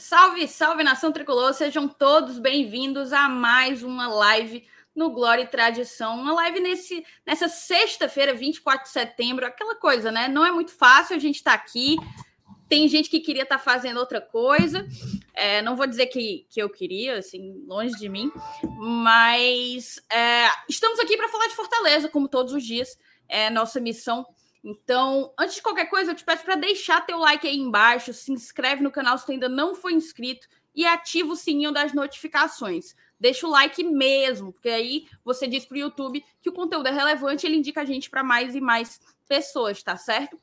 Salve, salve nação tricolor, sejam todos bem-vindos a mais uma live no Glória e Tradição. Uma live nesse, nessa sexta-feira, 24 de setembro, aquela coisa, né? Não é muito fácil a gente estar tá aqui. Tem gente que queria estar tá fazendo outra coisa. É, não vou dizer que, que eu queria, assim, longe de mim, mas é, estamos aqui para falar de Fortaleza, como todos os dias. É nossa missão então, antes de qualquer coisa, eu te peço para deixar teu like aí embaixo, se inscreve no canal se tu ainda não for inscrito e ativa o sininho das notificações. Deixa o like mesmo, porque aí você diz para o YouTube que o conteúdo é relevante, ele indica a gente para mais e mais pessoas, tá certo?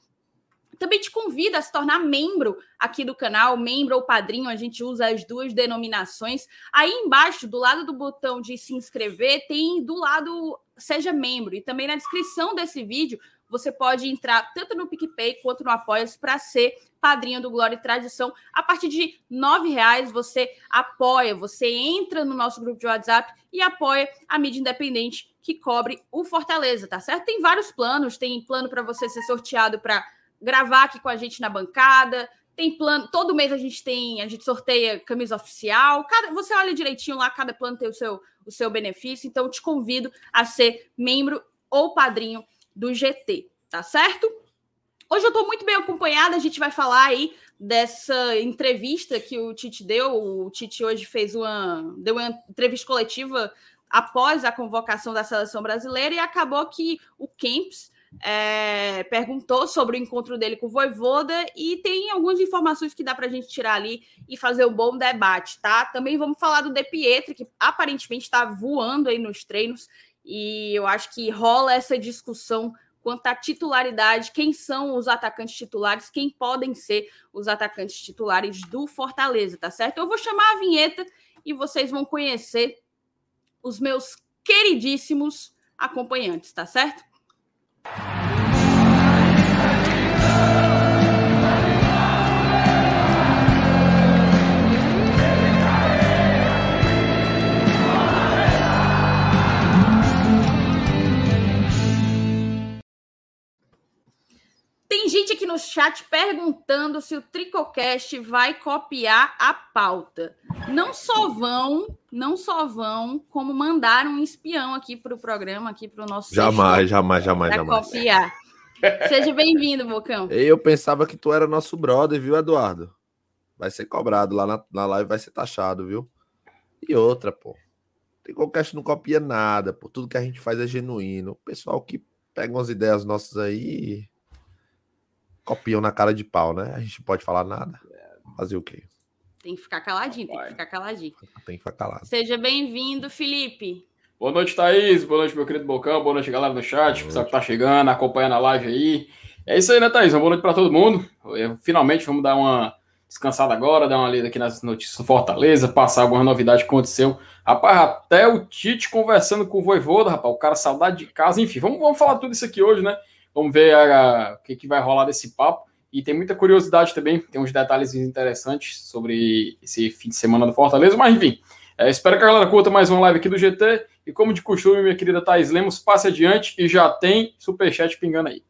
Também te convido a se tornar membro aqui do canal, membro ou padrinho, a gente usa as duas denominações. Aí embaixo, do lado do botão de se inscrever, tem do lado seja membro. E também na descrição desse vídeo você pode entrar tanto no PicPay quanto no Apoia-se para ser padrinho do Glória e Tradição. A partir de R$ reais você apoia, você entra no nosso grupo de WhatsApp e apoia a mídia independente que cobre o Fortaleza, tá certo? Tem vários planos, tem plano para você ser sorteado para gravar aqui com a gente na bancada, tem plano, todo mês a gente tem, a gente sorteia camisa oficial. Cada, você olha direitinho lá, cada plano tem o seu, o seu benefício. Então, te convido a ser membro ou padrinho do GT, tá certo? Hoje eu estou muito bem acompanhada, a gente vai falar aí dessa entrevista que o Tite deu. O Tite hoje fez uma, deu uma entrevista coletiva após a convocação da seleção brasileira e acabou que o Kempis é, perguntou sobre o encontro dele com o Voivoda e tem algumas informações que dá para a gente tirar ali e fazer um bom debate, tá? Também vamos falar do De Pietri, que aparentemente está voando aí nos treinos e eu acho que rola essa discussão quanto à titularidade, quem são os atacantes titulares, quem podem ser os atacantes titulares do Fortaleza, tá certo? Eu vou chamar a vinheta e vocês vão conhecer os meus queridíssimos acompanhantes, tá certo? Gente aqui no chat perguntando se o Tricocast vai copiar a pauta. Não só vão, não só vão, como mandaram um espião aqui para o programa, aqui para o nosso. Jamais, jamais, jamais, jamais. copiar. Seja bem-vindo, Bocão. Eu pensava que tu era nosso brother, viu, Eduardo? Vai ser cobrado lá na, na live, vai ser taxado, viu? E outra, pô. Tricocast não copia nada, pô. Tudo que a gente faz é genuíno. O pessoal que pega umas ideias nossas aí copiam na cara de pau, né? A gente pode falar nada. Fazer o quê? Tem que ficar caladinho, tem que ficar caladinho. Tem que ficar calado. Seja bem-vindo, Felipe. Boa noite, Thaís. Boa noite, meu querido Bocão. Boa noite, galera no chat. Pessoal que tá chegando, acompanhando a live aí. É isso aí, né, Thaís? Uma boa noite para todo mundo. Eu, finalmente vamos dar uma descansada agora, dar uma lida aqui nas notícias do Fortaleza, passar alguma novidade que aconteceu. Rapaz, até o Tite conversando com o Voivoda, rapaz, o cara saudade de casa. Enfim, vamos, vamos falar tudo isso aqui hoje, né? Vamos ver a, a, o que, que vai rolar desse papo. E tem muita curiosidade também, tem uns detalhes interessantes sobre esse fim de semana do Fortaleza, mas enfim, é, espero que a galera curta mais uma live aqui do GT. E como de costume, minha querida Thais Lemos, passe adiante e já tem superchat pingando aí.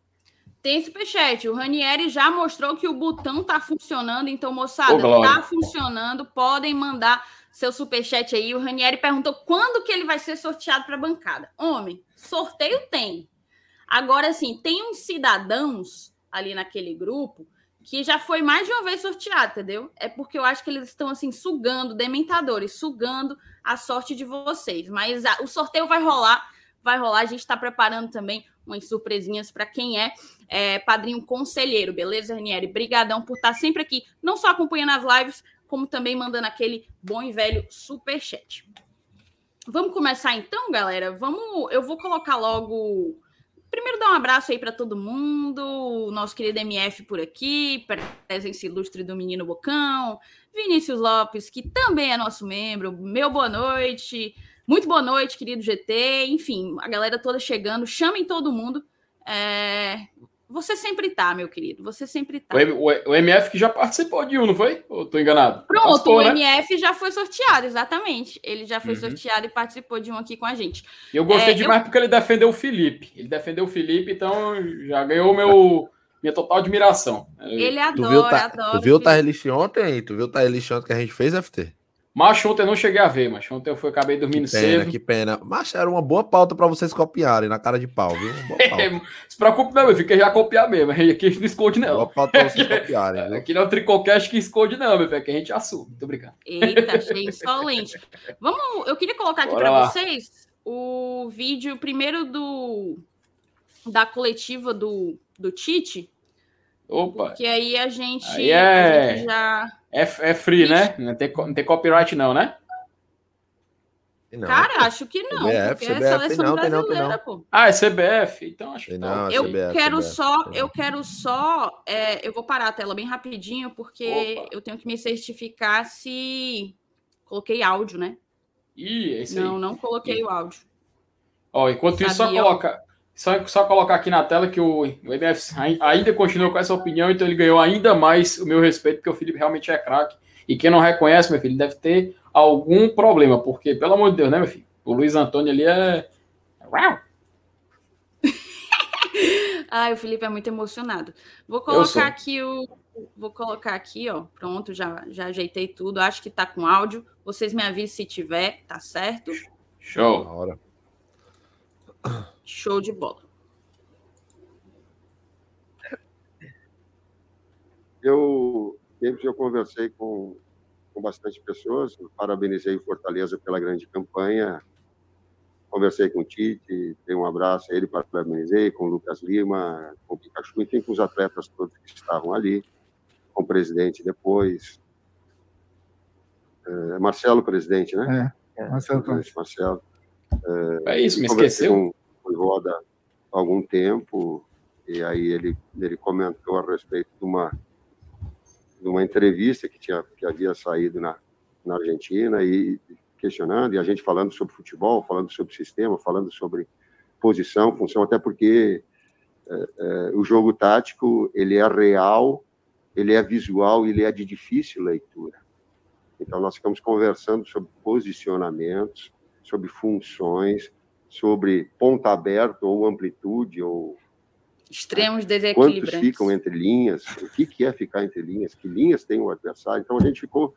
Tem superchat. O Ranieri já mostrou que o botão tá funcionando, então, moçada, oh, tá funcionando. Podem mandar seu superchat aí. O Ranieri perguntou quando que ele vai ser sorteado para a bancada. Homem, sorteio tem. Agora, assim, tem uns cidadãos ali naquele grupo que já foi mais de uma vez sorteado, entendeu? É porque eu acho que eles estão, assim, sugando, dementadores, sugando a sorte de vocês. Mas a, o sorteio vai rolar, vai rolar. A gente está preparando também umas surpresinhas para quem é, é, padrinho conselheiro, beleza, Ranieri? Brigadão por estar tá sempre aqui, não só acompanhando as lives, como também mandando aquele bom e velho superchat. Vamos começar então, galera? Vamos, eu vou colocar logo Primeiro, dar um abraço aí para todo mundo, o nosso querido MF por aqui, presença ilustre do Menino Bocão, Vinícius Lopes, que também é nosso membro, meu boa noite, muito boa noite, querido GT, enfim, a galera toda chegando, chamem todo mundo. É... Você sempre tá, meu querido. Você sempre tá. O, o, o MF que já participou de um, não foi? Ou tô enganado? Pronto, participou, o né? MF já foi sorteado, exatamente. Ele já foi uhum. sorteado e participou de um aqui com a gente. Eu gostei é, demais eu... porque ele defendeu o Felipe. Ele defendeu o Felipe, então já ganhou meu, minha total admiração. Ele adora, tu viu, tá, adora. Tu viu o Tarrelich ontem? Tu viu o Tarrelich ontem que a gente fez, FT? Mas ontem eu não cheguei a ver, mas ontem eu fui, acabei dormindo que pena, cedo. Que pena, Mas era uma boa pauta para vocês copiarem na cara de pau, viu? Se preocupe não, meu filho, que já copiar mesmo. Aqui a gente não esconde, não. Boa pauta pra vocês copiarem, viu? Aqui não é o Tricocast que esconde, não, meu filho, que a gente assume. Muito obrigado. Eita, achei insolente. Vamos, eu queria colocar aqui para vocês o vídeo primeiro do da coletiva do, do Tite. Opa! Que aí a gente, aí é... a gente já é, é free, né? Não tem, não tem copyright, não, né? Não, Cara, acho que não. CBF, CBF, é seleção não, brasileira, não, pô. Ah, é CBF? Então acho que não. Eu CBF, quero CBF, só, CBF. eu quero só, é, eu vou parar a tela bem rapidinho porque Opa. eu tenho que me certificar se coloquei áudio, né? Ih, é isso não, aí. não coloquei o áudio. Ó, enquanto Sabia, isso, só coloca, só, só colocar aqui na tela que o, o MF ainda continua com essa opinião, então ele ganhou ainda mais o meu respeito, porque o Felipe realmente é craque. E quem não reconhece, meu filho, deve ter algum problema, porque, pelo amor de Deus, né, meu filho? O Luiz Antônio ali é. Ai, o Felipe é muito emocionado. Vou colocar aqui o. Vou colocar aqui, ó. Pronto, já, já ajeitei tudo. Acho que tá com áudio. Vocês me avisem se tiver, tá certo? Show. Hora. Show de bola. Eu sempre eu conversei com, com bastante pessoas, parabenizei o Fortaleza pela grande campanha, conversei com o Tite, dei um abraço a ele, parabenizei, com o Lucas Lima, com o Pikachu, enfim, com os atletas todos que estavam ali, com o presidente depois. É, Marcelo, presidente, né? É, Marcelo. Marcelo. É, é isso, me esqueceu. Com, Roda há algum tempo, e aí ele, ele comentou a respeito de uma de uma entrevista que tinha que havia saído na, na Argentina e questionando e a gente falando sobre futebol, falando sobre sistema, falando sobre posição, função, até porque é, é, o jogo tático ele é real, ele é visual, ele é de difícil leitura. Então nós ficamos conversando sobre posicionamentos, sobre funções, sobre ponta aberto ou amplitude ou Extremos desequilibrantes. Quantos ficam entre linhas? O que, que é ficar entre linhas? Que linhas tem o adversário? Então, a gente ficou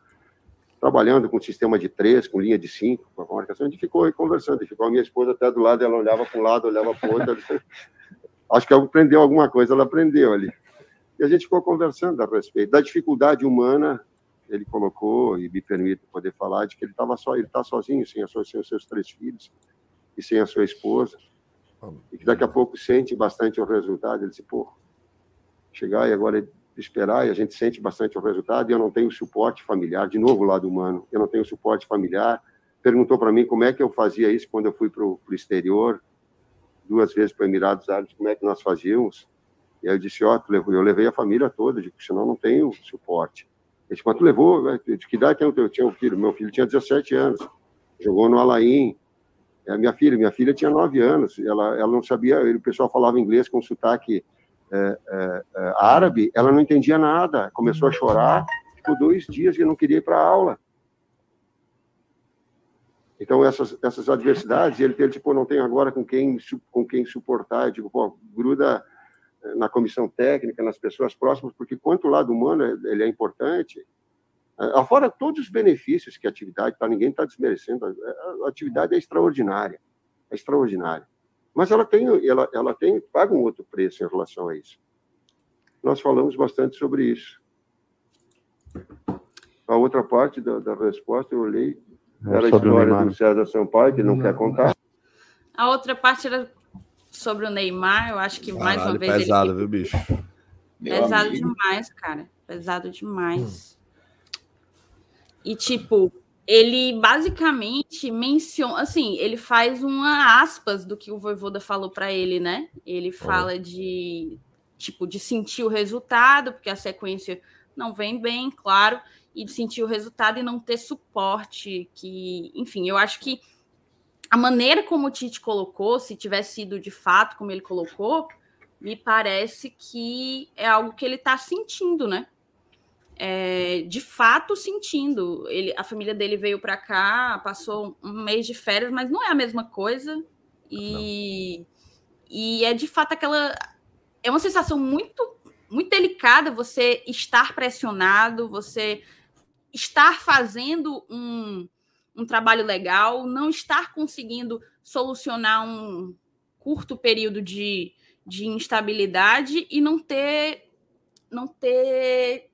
trabalhando com sistema de três, com linha de cinco, com a marcação. A gente ficou conversando. Ficou a minha esposa até do lado, ela olhava para um lado, olhava para o outro. Acho que ela aprendeu alguma coisa, ela aprendeu ali. E a gente ficou conversando a respeito da dificuldade humana. Ele colocou, e me permite poder falar, de que ele estava só, ele está sozinho, sem, sem os seus três filhos e sem a sua esposa e que daqui a pouco sente bastante o resultado. Ele disse, pô, chegar e agora esperar, e a gente sente bastante o resultado, e eu não tenho suporte familiar, de novo lado humano, eu não tenho suporte familiar. Perguntou para mim como é que eu fazia isso quando eu fui para o exterior, duas vezes para Emirados Árabes, como é que nós fazíamos. E aí eu disse, ó, oh, eu levei a família toda, digo, senão não tenho suporte. Ele disse, mas tu levou, de que idade tem o teu tinha o filho? Meu filho tinha 17 anos, jogou no Alain, a minha filha, minha filha tinha nove anos, ela, ela não sabia, o pessoal falava inglês com sotaque é, é, é, árabe, ela não entendia nada, começou a chorar, ficou dois dias e não queria ir para a aula. Então, essas, essas adversidades, ele teve, tipo, não tem agora com quem, com quem suportar, eu digo, pô, gruda na comissão técnica, nas pessoas próximas, porque quanto o lado humano ele é importante, Afora todos os benefícios que a atividade, tá, ninguém está desmerecendo, a, atividade é extraordinária, é extraordinária. Mas ela tem, ela, ela tem, paga um outro preço em relação a isso. Nós falamos bastante sobre isso. A outra parte da, da resposta eu olhei, era a história do César Sampaio, que não, não quer contar. A outra parte era sobre o Neymar, eu acho que mais Caralho, uma vez. Pesado, ele... viu, bicho? Pesado demais, cara. Pesado demais. Hum. E, tipo, ele basicamente menciona, assim, ele faz uma aspas do que o Voivoda falou para ele, né? Ele fala de, tipo, de sentir o resultado, porque a sequência não vem bem, claro, e de sentir o resultado e não ter suporte, que, enfim, eu acho que a maneira como o Tite colocou, se tivesse sido de fato como ele colocou, me parece que é algo que ele está sentindo, né? É, de fato sentindo. Ele, a família dele veio para cá, passou um mês de férias, mas não é a mesma coisa. E, e é de fato aquela. É uma sensação muito muito delicada você estar pressionado, você estar fazendo um, um trabalho legal, não estar conseguindo solucionar um curto período de, de instabilidade e não ter não ter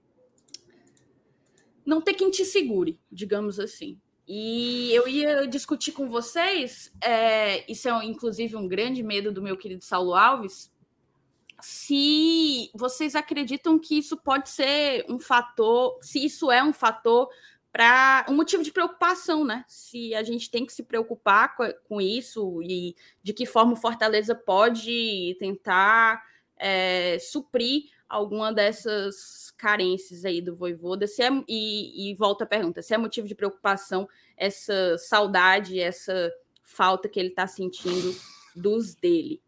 não ter quem te segure, digamos assim. E eu ia discutir com vocês, é, isso é inclusive um grande medo do meu querido Saulo Alves, se vocês acreditam que isso pode ser um fator, se isso é um fator para um motivo de preocupação, né? Se a gente tem que se preocupar com, com isso e de que forma o Fortaleza pode tentar é, suprir alguma dessas carências aí do Voivoda, se é, e, e volta a pergunta, se é motivo de preocupação essa saudade, essa falta que ele está sentindo dos dele.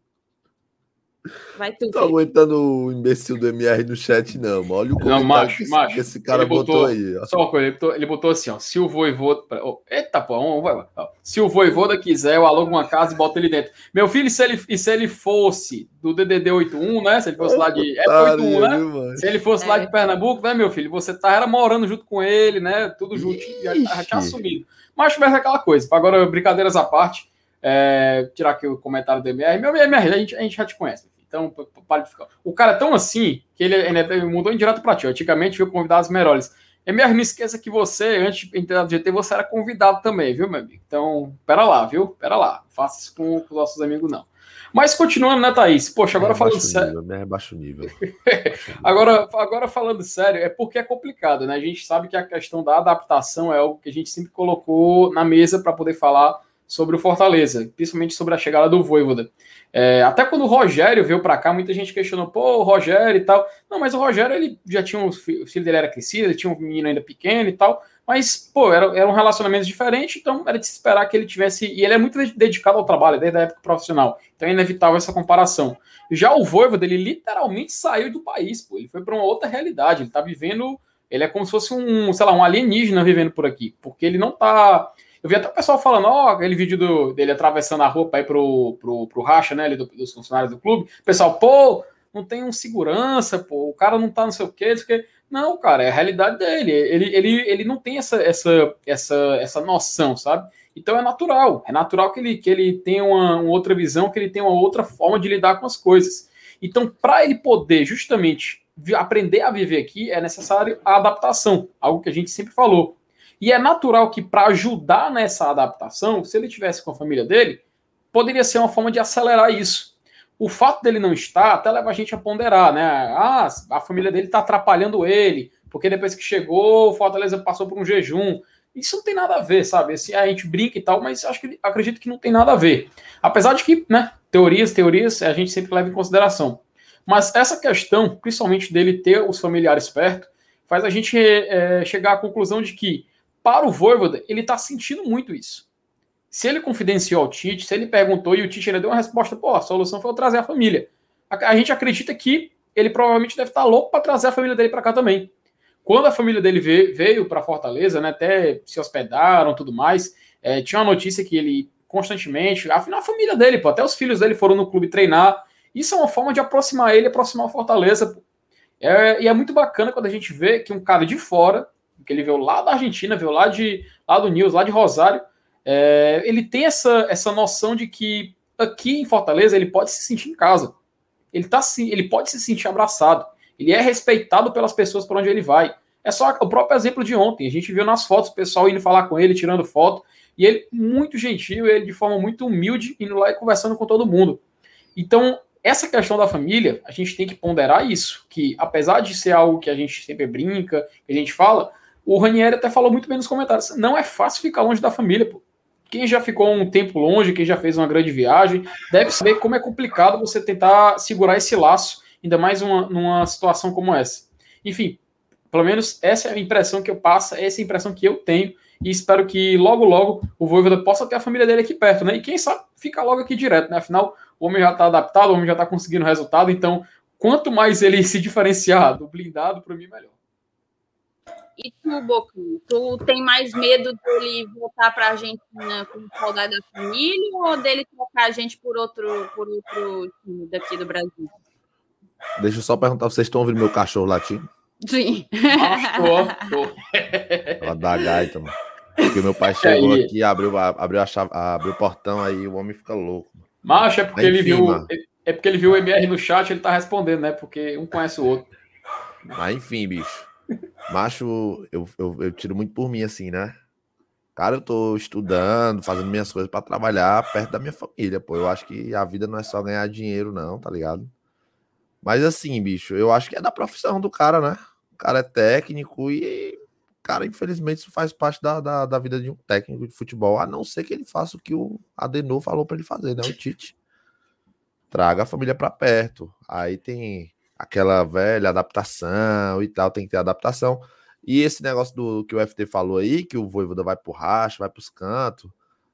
Vai tu. Tô aguentando o imbecil do MR no chat, não. Olha o comentário não, macho, que, macho, esse cara botou, botou, aí. Ó. Só uma coisa, ele botou, ele botou assim, ó. Se o voivoda. Oh, eita, pô, vamos, vai, vai. Se o voivoda quiser, eu alugo uma casa e boto ele dentro. Meu filho, se ele, e se ele fosse do DDD 81, né? Se ele fosse lá de. É 81, né? Viu, se ele fosse é. lá de Pernambuco, né, meu filho? Você tá era morando junto com ele, né? Tudo junto, já, já tinha assumido. Mas tivesse aquela coisa. Agora, brincadeiras à parte, é, tirar aqui o comentário do MR. Meu MR, a gente, a gente já te conhece. Então, para de ficar. O cara é tão assim que ele, ele mudou em direto para ti. Antigamente viu convidados melhores. MR, não esqueça que você, antes de entrar no GT, você era convidado também, viu, meu amigo? Então, pera lá, viu? Pera lá. Faça isso com, os nossos amigos, não. Mas continuando, né, Thaís? Poxa, agora é falando sério. Nível, né? Baixo nível. agora, agora falando sério, é porque é complicado, né? A gente sabe que a questão da adaptação é algo que a gente sempre colocou na mesa para poder falar sobre o Fortaleza, principalmente sobre a chegada do Voivoda. É, até quando o Rogério veio para cá, muita gente questionou, pô, o Rogério e tal. Não, mas o Rogério, ele já tinha um o filho dele era crescido, ele tinha um menino ainda pequeno e tal. Mas, pô, era, era um relacionamento diferente, então era de se esperar que ele tivesse. E ele é muito dedicado ao trabalho, desde a época profissional. Então é inevitável essa comparação. Já o Voivoda, ele literalmente saiu do país, pô. Ele foi para uma outra realidade. Ele tá vivendo. Ele é como se fosse um, sei lá, um alienígena vivendo por aqui. Porque ele não tá eu vi até o pessoal falando, ó, aquele vídeo do, dele atravessando a rua para ir pro, pro, pro racha, né, ali do, dos funcionários do clube. O pessoal, pô, não tem um segurança, pô, o cara não tá não sei o quê, não sei o quê. Não, cara, é a realidade dele. Ele, ele, ele não tem essa, essa, essa, essa noção, sabe? Então é natural. É natural que ele, que ele tenha uma, uma outra visão, que ele tenha uma outra forma de lidar com as coisas. Então, para ele poder justamente aprender a viver aqui, é necessário a adaptação, algo que a gente sempre falou. E é natural que, para ajudar nessa adaptação, se ele tivesse com a família dele, poderia ser uma forma de acelerar isso. O fato dele não estar até leva a gente a ponderar, né? Ah, a família dele está atrapalhando ele, porque depois que chegou, o Fortaleza passou por um jejum. Isso não tem nada a ver, sabe? Assim, a gente brinca e tal, mas acho que acredito que não tem nada a ver. Apesar de que, né, teorias, teorias, a gente sempre leva em consideração. Mas essa questão, principalmente dele ter os familiares perto, faz a gente é, chegar à conclusão de que para o Voivoda, ele está sentindo muito isso. Se ele confidenciou ao Tite, se ele perguntou e o Tite ainda deu uma resposta, pô, a solução foi eu trazer a família. A, a gente acredita que ele provavelmente deve estar tá louco para trazer a família dele para cá também. Quando a família dele veio, veio para Fortaleza, né, até se hospedaram tudo mais, é, tinha uma notícia que ele constantemente, afinal a família dele, pô, até os filhos dele foram no clube treinar. Isso é uma forma de aproximar ele, aproximar o Fortaleza. É, e é muito bacana quando a gente vê que um cara de fora que ele veio lá da Argentina, veio lá, de, lá do News, lá de Rosário, é, ele tem essa, essa noção de que aqui em Fortaleza ele pode se sentir em casa. Ele, tá, ele pode se sentir abraçado. Ele é respeitado pelas pessoas por onde ele vai. É só o próprio exemplo de ontem. A gente viu nas fotos o pessoal indo falar com ele, tirando foto. E ele, muito gentil, ele de forma muito humilde, indo lá e conversando com todo mundo. Então, essa questão da família, a gente tem que ponderar isso. Que apesar de ser algo que a gente sempre brinca, que a gente fala, o Ranieri até falou muito bem nos comentários. Não é fácil ficar longe da família, pô. Quem já ficou um tempo longe, quem já fez uma grande viagem, deve saber como é complicado você tentar segurar esse laço, ainda mais uma, numa situação como essa. Enfim, pelo menos essa é a impressão que eu passo, essa é a impressão que eu tenho, e espero que logo, logo o Voivoda possa ter a família dele aqui perto, né? E quem sabe fica logo aqui direto, né? Afinal, o homem já está adaptado, o homem já está conseguindo resultado, então quanto mais ele se diferenciar do blindado, para mim, melhor. E tu, Bocu, tu tem mais medo dele voltar para a Argentina com saudade da família ou dele trocar a gente por outro, por outro time daqui do Brasil? Deixa eu só perguntar, vocês estão ouvindo meu cachorro latindo? Sim. Achou. Ela dá gaita, mano. Porque meu pai chegou aí? aqui, abriu, a- abriu, a chave, abriu o portão, aí o homem fica louco. Macho, é porque ele viu. mano. É porque ele viu o MR no chat, ele tá respondendo, né? Porque um conhece o outro. Mas enfim, bicho. Macho, eu, eu, eu tiro muito por mim, assim, né? Cara, eu tô estudando, fazendo minhas coisas pra trabalhar perto da minha família, pô. Eu acho que a vida não é só ganhar dinheiro, não, tá ligado? Mas assim, bicho, eu acho que é da profissão do cara, né? O cara é técnico e, cara, infelizmente isso faz parte da, da, da vida de um técnico de futebol, a não ser que ele faça o que o Adenor falou pra ele fazer, né? O Tite. Traga a família pra perto. Aí tem aquela velha adaptação e tal, tem que ter adaptação. E esse negócio do que o FT falou aí, que o Voivoda vai pro racha, vai pros cantos,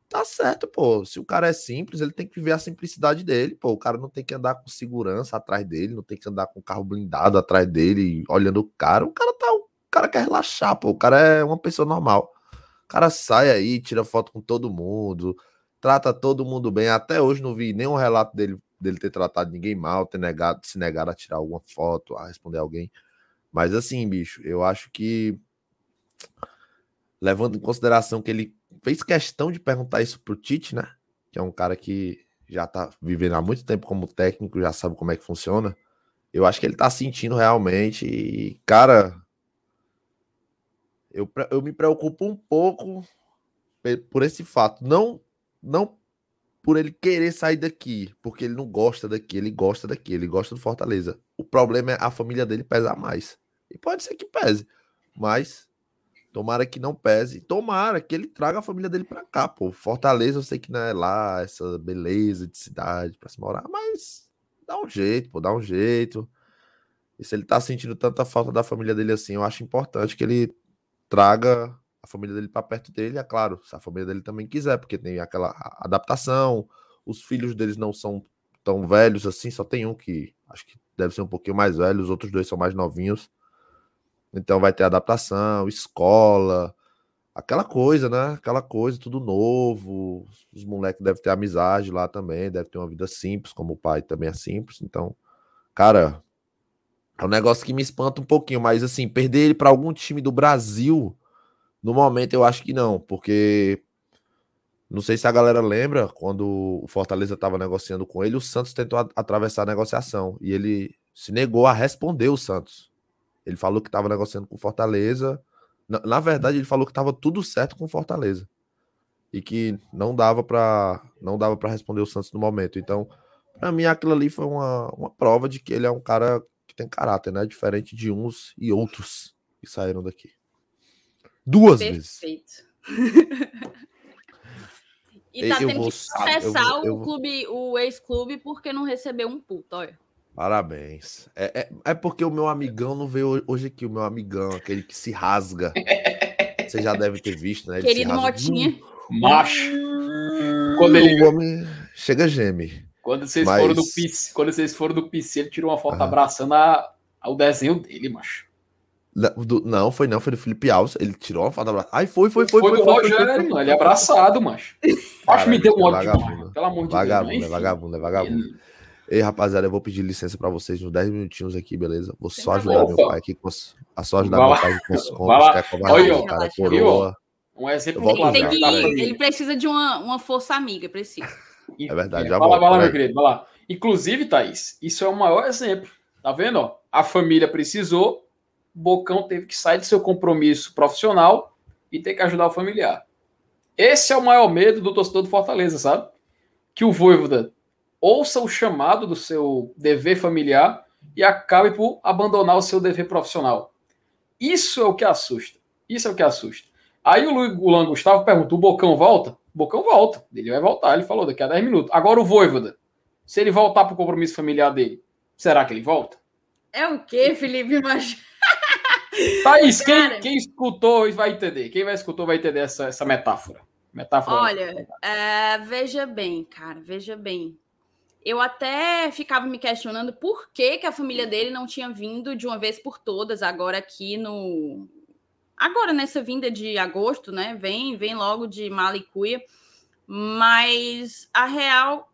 tá certo, pô. Se o cara é simples, ele tem que viver a simplicidade dele, pô. O cara não tem que andar com segurança atrás dele, não tem que andar com carro blindado atrás dele, olhando o cara. O cara tá, o cara quer relaxar, pô. O cara é uma pessoa normal. O cara sai aí, tira foto com todo mundo, trata todo mundo bem. Até hoje não vi nenhum relato dele dele ter tratado ninguém mal, ter negado, se negado a tirar alguma foto, a responder alguém. Mas assim, bicho, eu acho que levando em consideração que ele fez questão de perguntar isso pro Tite, né? Que é um cara que já tá vivendo há muito tempo como técnico, já sabe como é que funciona. Eu acho que ele tá sentindo realmente e, cara, eu, eu me preocupo um pouco por esse fato. Não, não por ele querer sair daqui, porque ele não gosta daqui, ele gosta daqui, ele gosta do Fortaleza. O problema é a família dele pesar mais. E pode ser que pese, mas tomara que não pese. Tomara que ele traga a família dele pra cá, pô. Fortaleza, eu sei que não é lá essa beleza de cidade pra se morar, mas dá um jeito, pô, dá um jeito. E se ele tá sentindo tanta falta da família dele assim, eu acho importante que ele traga a família dele para perto dele, é claro, se a família dele também quiser, porque tem aquela adaptação, os filhos deles não são tão velhos assim, só tem um que acho que deve ser um pouquinho mais velho, os outros dois são mais novinhos. Então vai ter adaptação, escola, aquela coisa, né? Aquela coisa, tudo novo. Os moleques devem ter amizade lá também, deve ter uma vida simples, como o pai também é simples. Então, cara, é um negócio que me espanta um pouquinho, mas assim, perder ele para algum time do Brasil, no momento eu acho que não, porque não sei se a galera lembra quando o Fortaleza estava negociando com ele, o Santos tentou atravessar a negociação e ele se negou a responder o Santos. Ele falou que estava negociando com o Fortaleza. Na, na verdade, ele falou que estava tudo certo com o Fortaleza e que não dava para não dava para responder o Santos no momento. Então, para mim aquilo ali foi uma, uma prova de que ele é um cara que tem caráter, né? Diferente de uns e outros que saíram daqui. Duas vezes. Perfeito. e tá eu tendo vou- que processar eu vou- eu o clube, o ex-clube, porque não recebeu um puto, olha. Parabéns. É, é, é porque o meu amigão não veio hoje aqui, o meu amigão, aquele que se rasga. Você já deve ter visto, né? Ele se Querido rasga. Motinha. Macho. Quando ele, O homem chega geme. quando vocês Mas- foram do PC, quando vocês foram do PC, ele tirou uma foto abraçando a, ao desenho dele, macho. Não, do- não, foi não, foi do Felipe Alves. Ele tirou uma foto abraço. Ai, foi, foi, foi, Foi, foi. do foi, Rogério, foi, foi, mano, ele é abraçado, macho. Acho que me deu um é ódio vagabundo. demais, pelo amor de Vagabundo, Deus. é mas vagabundo, é vagabundo. Ei, rapaziada, eu vou pedir licença pra vocês uns 10 minutinhos aqui, beleza? Vou só Sem ajudar meu pai aqui com os, a só ajudar Vai meu lá. pai com os contos, que é covardia, cara, Viu, coroa. Um exemplo claro. Ele, tá que, ele precisa de uma, uma força amiga, precisa. É verdade, já vai lá, volto, vai lá, meu peraí. querido, vai lá. Inclusive, Thaís, isso é o maior exemplo. Tá vendo? A família precisou, Bocão teve que sair do seu compromisso profissional e ter que ajudar o familiar. Esse é o maior medo do torcedor do Fortaleza, sabe? Que o Voivoda ouça o chamado do seu dever familiar e acabe por abandonar o seu dever profissional. Isso é o que assusta. Isso é o que assusta. Aí o Lu- o Luan Gustavo pergunta: o Bocão volta? O Bocão volta. Ele vai voltar, ele falou daqui a 10 minutos. Agora o Voivoda, se ele voltar para o compromisso familiar dele, será que ele volta? É o quê, Felipe Machado? Thaís, quem, quem escutou vai entender. Quem vai escutou vai entender essa, essa metáfora. Metáfora. Olha, é, veja bem, cara, veja bem. Eu até ficava me questionando por que, que a família dele não tinha vindo de uma vez por todas agora aqui no. Agora, nessa vinda de agosto, né? Vem, vem logo de Malicuia. Mas a real.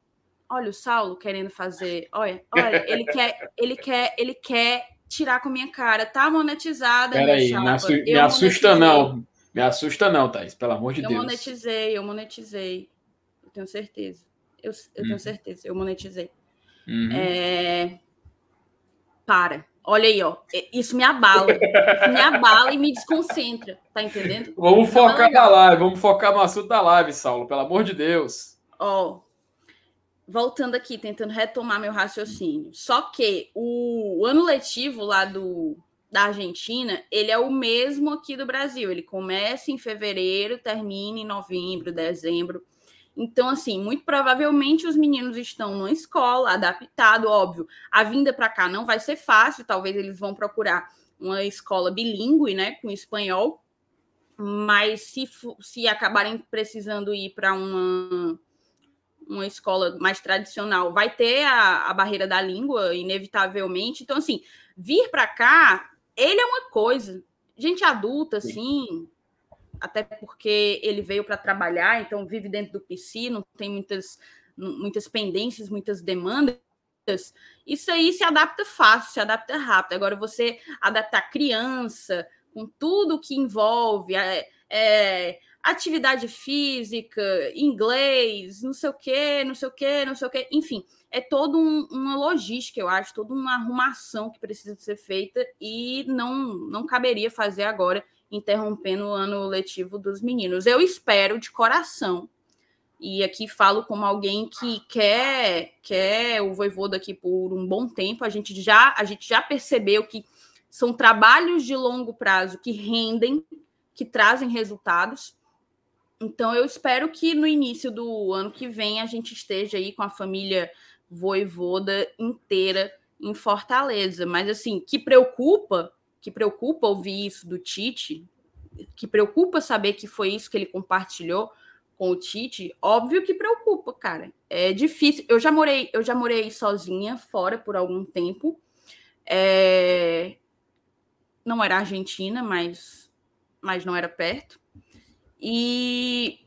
olha o Saulo querendo fazer, olha, olha, ele quer, ele quer, ele quer tirar com a minha cara, tá monetizada, Peraí, me, assu me assusta não, me assusta não, Thaís, pelo amor de eu Deus. Eu monetizei, eu monetizei, eu tenho certeza, eu, eu hum. tenho certeza, eu monetizei. Uhum. É... Para. Olha aí, ó. Isso me abala. Isso me abala e me desconcentra. Tá entendendo? Vamos focar na live. Vamos focar no assunto da live, Saulo. Pelo amor de Deus. Ó. Voltando aqui, tentando retomar meu raciocínio. Só que o ano letivo lá do, da Argentina, ele é o mesmo aqui do Brasil. Ele começa em fevereiro, termina em novembro, dezembro. Então, assim, muito provavelmente os meninos estão numa escola, adaptado, óbvio. A vinda para cá não vai ser fácil, talvez eles vão procurar uma escola bilíngue, né, com espanhol. Mas se, se acabarem precisando ir para uma, uma escola mais tradicional, vai ter a, a barreira da língua, inevitavelmente. Então, assim, vir para cá, ele é uma coisa. Gente adulta, assim, até porque ele veio para trabalhar, então vive dentro do PC, não tem muitas, muitas pendências, muitas demandas. Isso aí se adapta fácil, se adapta rápido. Agora, você adaptar criança com tudo que envolve é, é, atividade física, inglês, não sei o quê, não sei o quê, não sei o quê, enfim, é toda um, uma logística, eu acho, toda uma arrumação que precisa ser feita e não, não caberia fazer agora interrompendo o ano letivo dos meninos. Eu espero de coração, e aqui falo como alguém que quer, quer o Voivoda aqui por um bom tempo, a gente já, a gente já percebeu que são trabalhos de longo prazo que rendem, que trazem resultados. Então, eu espero que no início do ano que vem a gente esteja aí com a família voivoda inteira em Fortaleza. Mas, assim, que preocupa que preocupa ouvir isso do Tite, que preocupa saber que foi isso que ele compartilhou com o Tite, óbvio que preocupa, cara. É difícil. Eu já morei, eu já morei sozinha fora por algum tempo. É... Não era Argentina, mas, mas não era perto. E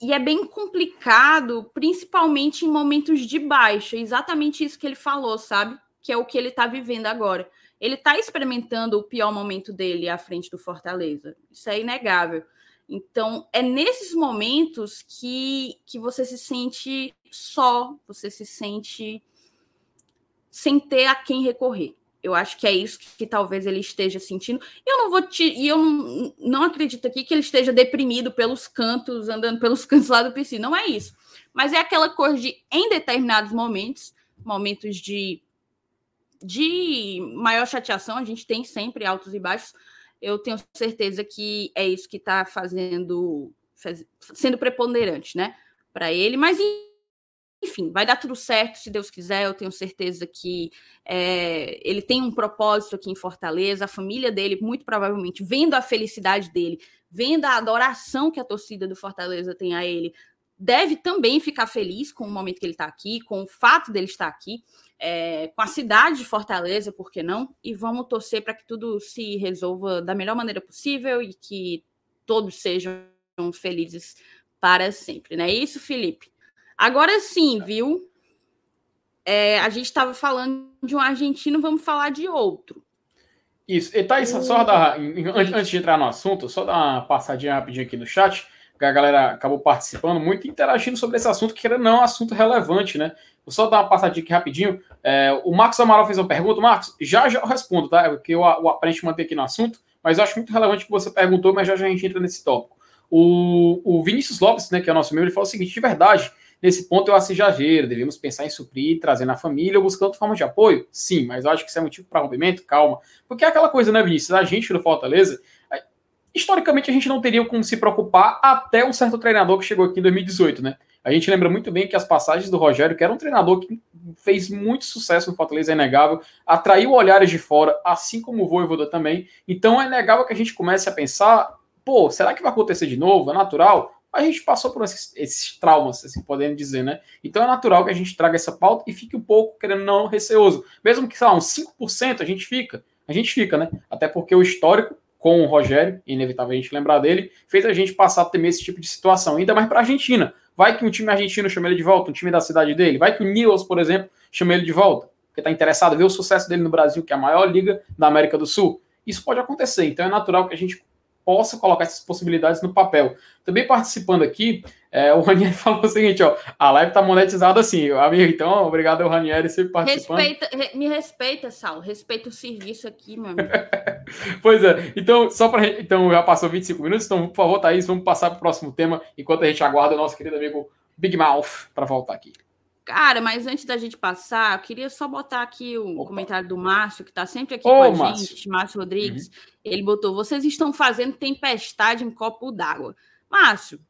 e é bem complicado, principalmente em momentos de baixa. Exatamente isso que ele falou, sabe? Que é o que ele está vivendo agora ele está experimentando o pior momento dele à frente do Fortaleza. Isso é inegável. Então, é nesses momentos que, que você se sente só, você se sente sem ter a quem recorrer. Eu acho que é isso que, que talvez ele esteja sentindo. Eu não vou te, e eu não, não acredito aqui que ele esteja deprimido pelos cantos, andando pelos cantos lá do PC. Não é isso. Mas é aquela coisa de, em determinados momentos, momentos de de maior chateação, a gente tem sempre altos e baixos. Eu tenho certeza que é isso que está fazendo, faz, sendo preponderante, né, para ele. Mas enfim, vai dar tudo certo, se Deus quiser. Eu tenho certeza que é, ele tem um propósito aqui em Fortaleza. A família dele, muito provavelmente, vendo a felicidade dele, vendo a adoração que a torcida do Fortaleza tem a ele, deve também ficar feliz com o momento que ele está aqui, com o fato dele estar aqui é, com a cidade de Fortaleza, por que não? E vamos torcer para que tudo se resolva da melhor maneira possível e que todos sejam felizes para sempre, não é isso, Felipe? Agora sim, viu? É, a gente estava falando de um argentino, vamos falar de outro. Isso. E Thaís, só dar, antes de entrar no assunto, só dar uma passadinha rapidinho aqui no chat, que a galera acabou participando muito, interagindo sobre esse assunto, que era não é um assunto relevante, né? Vou só dar uma passadinha aqui rapidinho. É, o Marcos Amaral fez uma pergunta. Marcos, já já eu respondo, tá? Porque eu, eu aprendo a manter aqui no assunto, mas eu acho muito relevante o que você perguntou, mas já já a gente entra nesse tópico. O, o Vinícius Lopes, né, que é o nosso membro, ele falou o seguinte: de verdade, nesse ponto eu acho exagero, devemos pensar em suprir, trazer na família ou buscando forma de apoio? Sim, mas eu acho que isso é motivo para rompimento, calma. Porque é aquela coisa, né, Vinícius? A gente do Fortaleza, historicamente a gente não teria como se preocupar até um certo treinador que chegou aqui em 2018, né? A gente lembra muito bem que as passagens do Rogério, que era um treinador que fez muito sucesso no Fortaleza, é inegável, atraiu olhares de fora, assim como o Voivoda também. Então é inegável que a gente comece a pensar, pô, será que vai acontecer de novo? É natural? A gente passou por esses, esses traumas, assim podendo dizer, né? Então é natural que a gente traga essa pauta e fique um pouco, querendo não, receoso. Mesmo que, sei lá, uns 5% a gente fica. A gente fica, né? Até porque o histórico com o Rogério, inevitável a gente lembrar dele, fez a gente passar a temer esse tipo de situação, ainda mais para a Argentina Vai que um time argentino chama ele de volta, um time da cidade dele. Vai que o Nils, por exemplo, chama ele de volta, porque está interessado em ver o sucesso dele no Brasil, que é a maior liga da América do Sul. Isso pode acontecer, então é natural que a gente possa colocar essas possibilidades no papel. Também participando aqui, é, o Ranieri falou o seguinte, ó, a live tá monetizada assim, amigo, então obrigado ao Ranieri sempre participando. Respeita, re, me respeita, Sal, respeita o serviço aqui, meu amigo. pois é, então, só para então já passou 25 minutos, então, por favor, Thaís, vamos passar para o próximo tema, enquanto a gente aguarda o nosso querido amigo Big Mouth para voltar aqui. Cara, mas antes da gente passar, eu queria só botar aqui o Opa. comentário do Márcio, que está sempre aqui Ô, com a Márcio. gente, Márcio Rodrigues. Uhum. Ele botou: vocês estão fazendo tempestade em copo d'água. Márcio,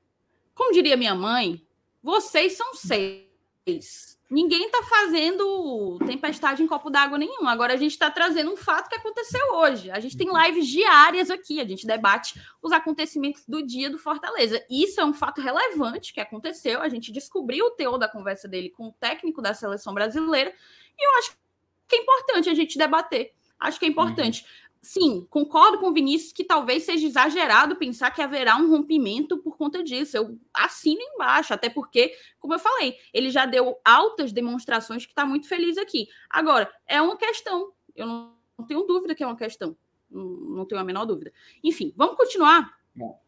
como diria minha mãe, vocês são seis. Ninguém está fazendo tempestade em copo d'água nenhum. Agora a gente está trazendo um fato que aconteceu hoje. A gente tem lives diárias aqui, a gente debate os acontecimentos do dia do Fortaleza. Isso é um fato relevante que aconteceu. A gente descobriu o teor da conversa dele com o técnico da seleção brasileira. E eu acho que é importante a gente debater. Acho que é importante. Uhum sim, concordo com o Vinícius que talvez seja exagerado pensar que haverá um rompimento por conta disso. Eu assino embaixo, até porque, como eu falei, ele já deu altas demonstrações que está muito feliz aqui. Agora, é uma questão, eu não, não tenho dúvida que é uma questão, não, não, tenho a menor dúvida. Enfim, vamos continuar.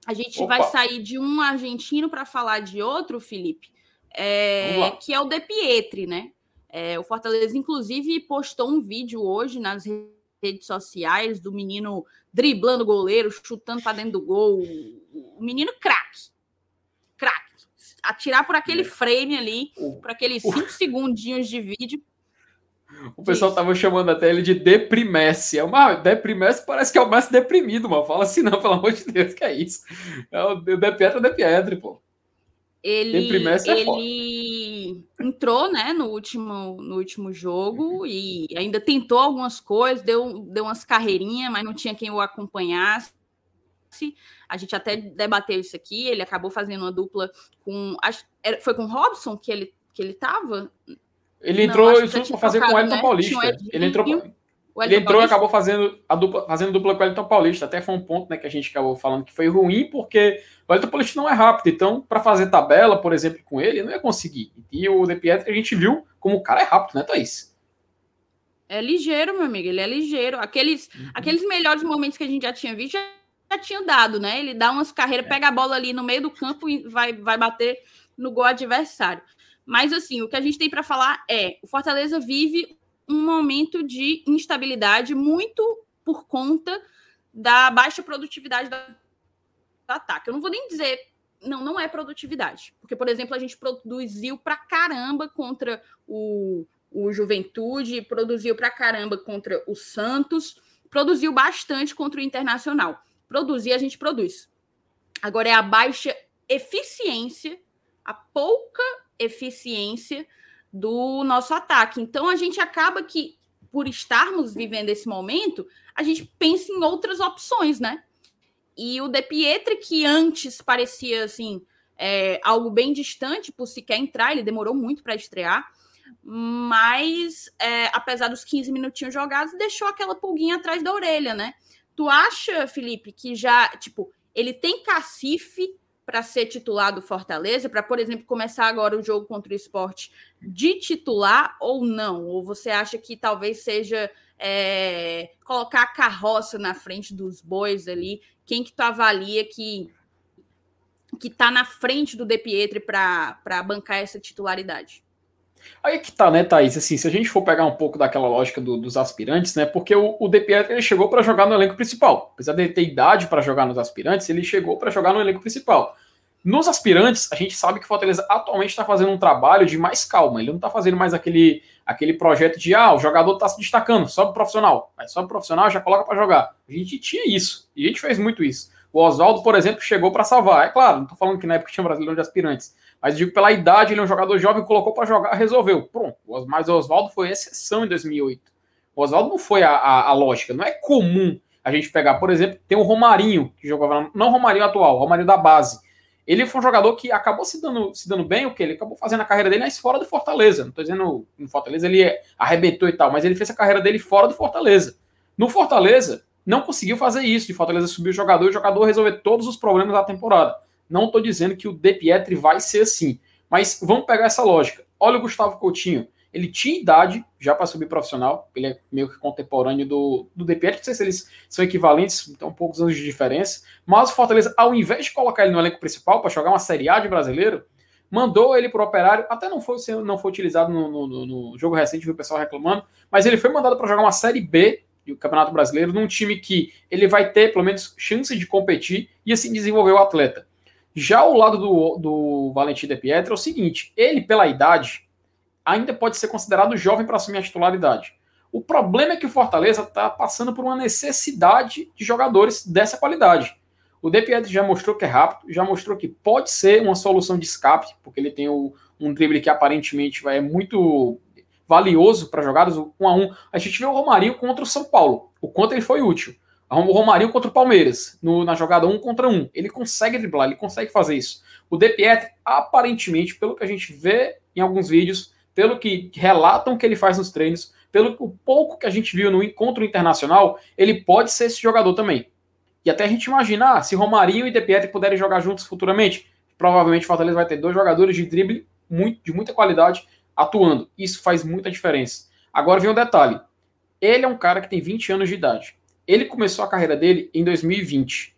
A gente Opa. vai sair de um argentino para falar de outro, Felipe, é, que é o De Pietri, né? É, o Fortaleza, inclusive, postou um vídeo hoje nas redes redes sociais do menino driblando o goleiro, chutando para dentro do gol. O menino craque. Craque. Atirar por aquele é. frame ali, por aqueles cinco segundinhos de vídeo. O pessoal tava chamando até ele de deprimesse. É uma deprimesse parece que é o mais deprimido, mano. Fala assim, não, pelo amor de Deus, que é isso? É o De Pietro De Pietri, pô. Ele, ele entrou né, no, último, no último jogo e ainda tentou algumas coisas, deu, deu umas carreirinhas, mas não tinha quem o acompanhasse. A gente até debateu isso aqui. Ele acabou fazendo uma dupla com. Acho, foi com o Robson que ele que ele estava? Ele entrou, não, entrou para fazer com o Elton né? Paulista. Ele entrou. Ele entrou Paulista? e acabou fazendo a dupla, fazendo dupla com o Elton Paulista. Até foi um ponto né, que a gente acabou falando que foi ruim, porque o Elton Paulista não é rápido. Então, para fazer tabela, por exemplo, com ele, não ia conseguir. E o De Pietro a gente viu como o cara é rápido, né, Thaís? É ligeiro, meu amigo. Ele é ligeiro. Aqueles, uhum. aqueles melhores momentos que a gente já tinha visto já, já tinham dado, né? Ele dá umas carreiras, é. pega a bola ali no meio do campo e vai, vai bater no gol adversário. Mas, assim, o que a gente tem para falar é: o Fortaleza vive um momento de instabilidade muito por conta da baixa produtividade do ataque. Eu não vou nem dizer, não, não é produtividade. Porque, por exemplo, a gente produziu pra caramba contra o, o Juventude, produziu pra caramba contra o Santos, produziu bastante contra o Internacional. Produzir, a gente produz. Agora é a baixa eficiência, a pouca eficiência do nosso ataque. Então a gente acaba que, por estarmos vivendo esse momento, a gente pensa em outras opções, né? E o De Pietri, que antes parecia assim é, algo bem distante por sequer entrar, ele demorou muito para estrear, mas é, apesar dos 15 minutinhos jogados, deixou aquela pulguinha atrás da orelha, né? Tu acha, Felipe, que já, tipo, ele tem cacife para ser titular do Fortaleza, para, por exemplo, começar agora o jogo contra o esporte de titular ou não? Ou você acha que talvez seja é, colocar a carroça na frente dos bois ali? Quem que tu avalia que que está na frente do De Pietri para bancar essa titularidade? Aí que tá, né, Thaís? Assim, se a gente for pegar um pouco daquela lógica do, dos aspirantes, né? Porque o, o De ele chegou para jogar no elenco principal. Apesar de ele ter idade para jogar nos aspirantes, ele chegou para jogar no elenco principal. Nos aspirantes, a gente sabe que o Fortaleza atualmente está fazendo um trabalho de mais calma. Ele não está fazendo mais aquele, aquele projeto de ah, o jogador está se destacando, sobe profissional. Aí sobe profissional, já coloca para jogar. A gente tinha isso. E a gente fez muito isso. O Oswaldo, por exemplo, chegou para salvar. É claro, não estou falando que na época tinha brasileiro de aspirantes. Mas digo pela idade, ele é um jogador jovem, colocou para jogar, resolveu. Pronto. Mas o Oswaldo foi exceção em 2008. O Oswaldo não foi a, a, a, lógica. Não é comum a gente pegar, por exemplo, tem o Romarinho, que jogava, não Romarinho atual, o Romarinho da base. Ele foi um jogador que acabou se dando, se dando bem, o que? Ele acabou fazendo a carreira dele, mas fora do Fortaleza. Não estou dizendo no Fortaleza ele arrebentou e tal, mas ele fez a carreira dele fora do Fortaleza. No Fortaleza, não conseguiu fazer isso. De Fortaleza subir o jogador e o jogador resolver todos os problemas da temporada. Não estou dizendo que o De Pietri vai ser assim, Mas vamos pegar essa lógica. Olha o Gustavo Coutinho. Ele tinha idade já para subir profissional, ele é meio que contemporâneo do, do DPR, não sei se eles são equivalentes, então poucos anos de diferença. Mas o Fortaleza, ao invés de colocar ele no elenco principal para jogar uma Série A de brasileiro, mandou ele para o Operário, até não foi, não foi utilizado no, no, no jogo recente, viu o pessoal reclamando, mas ele foi mandado para jogar uma Série B do Campeonato Brasileiro num time que ele vai ter, pelo menos, chance de competir e assim desenvolver o atleta. Já o lado do, do Valentim De Pietro é o seguinte: ele, pela idade, ainda pode ser considerado jovem para assumir a titularidade. O problema é que o Fortaleza está passando por uma necessidade de jogadores dessa qualidade. O De Pietro já mostrou que é rápido, já mostrou que pode ser uma solução de escape, porque ele tem o, um drible que aparentemente vai, é muito valioso para jogadas um a um. A gente viu o Romarinho contra o São Paulo, o quanto ele foi útil. O Romarinho contra o Palmeiras, no, na jogada um contra um. Ele consegue driblar, ele consegue fazer isso. O De aparentemente, pelo que a gente vê em alguns vídeos, pelo que relatam que ele faz nos treinos, pelo pouco que a gente viu no encontro internacional, ele pode ser esse jogador também. E até a gente imaginar, ah, se Romarinho e De puderem jogar juntos futuramente, provavelmente o Fortaleza vai ter dois jogadores de drible muito, de muita qualidade atuando. Isso faz muita diferença. Agora vem um detalhe. Ele é um cara que tem 20 anos de idade. Ele começou a carreira dele em 2020.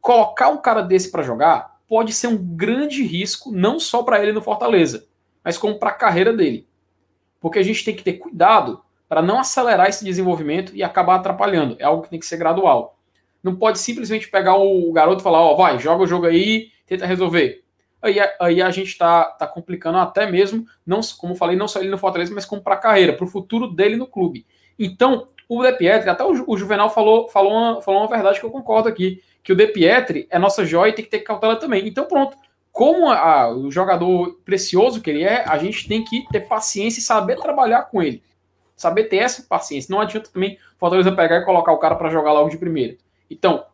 Colocar um cara desse para jogar pode ser um grande risco, não só para ele no Fortaleza, mas como para a carreira dele. Porque a gente tem que ter cuidado para não acelerar esse desenvolvimento e acabar atrapalhando. É algo que tem que ser gradual. Não pode simplesmente pegar o garoto e falar, ó, oh, vai, joga o jogo aí, tenta resolver. Aí, aí a gente está tá complicando até mesmo, não, como falei, não só ele no Fortaleza, mas como para a carreira, para o futuro dele no clube. Então, o De Pietri, até o, o Juvenal falou, falou, uma, falou uma verdade que eu concordo aqui, que o De Pietri é nossa joia e tem que ter cautela também. Então, pronto, como a, o jogador precioso que ele é, a gente tem que ter paciência e saber trabalhar com ele. Saber ter essa paciência. Não adianta também Fortaleza pegar e colocar o cara para jogar logo de primeira. Então,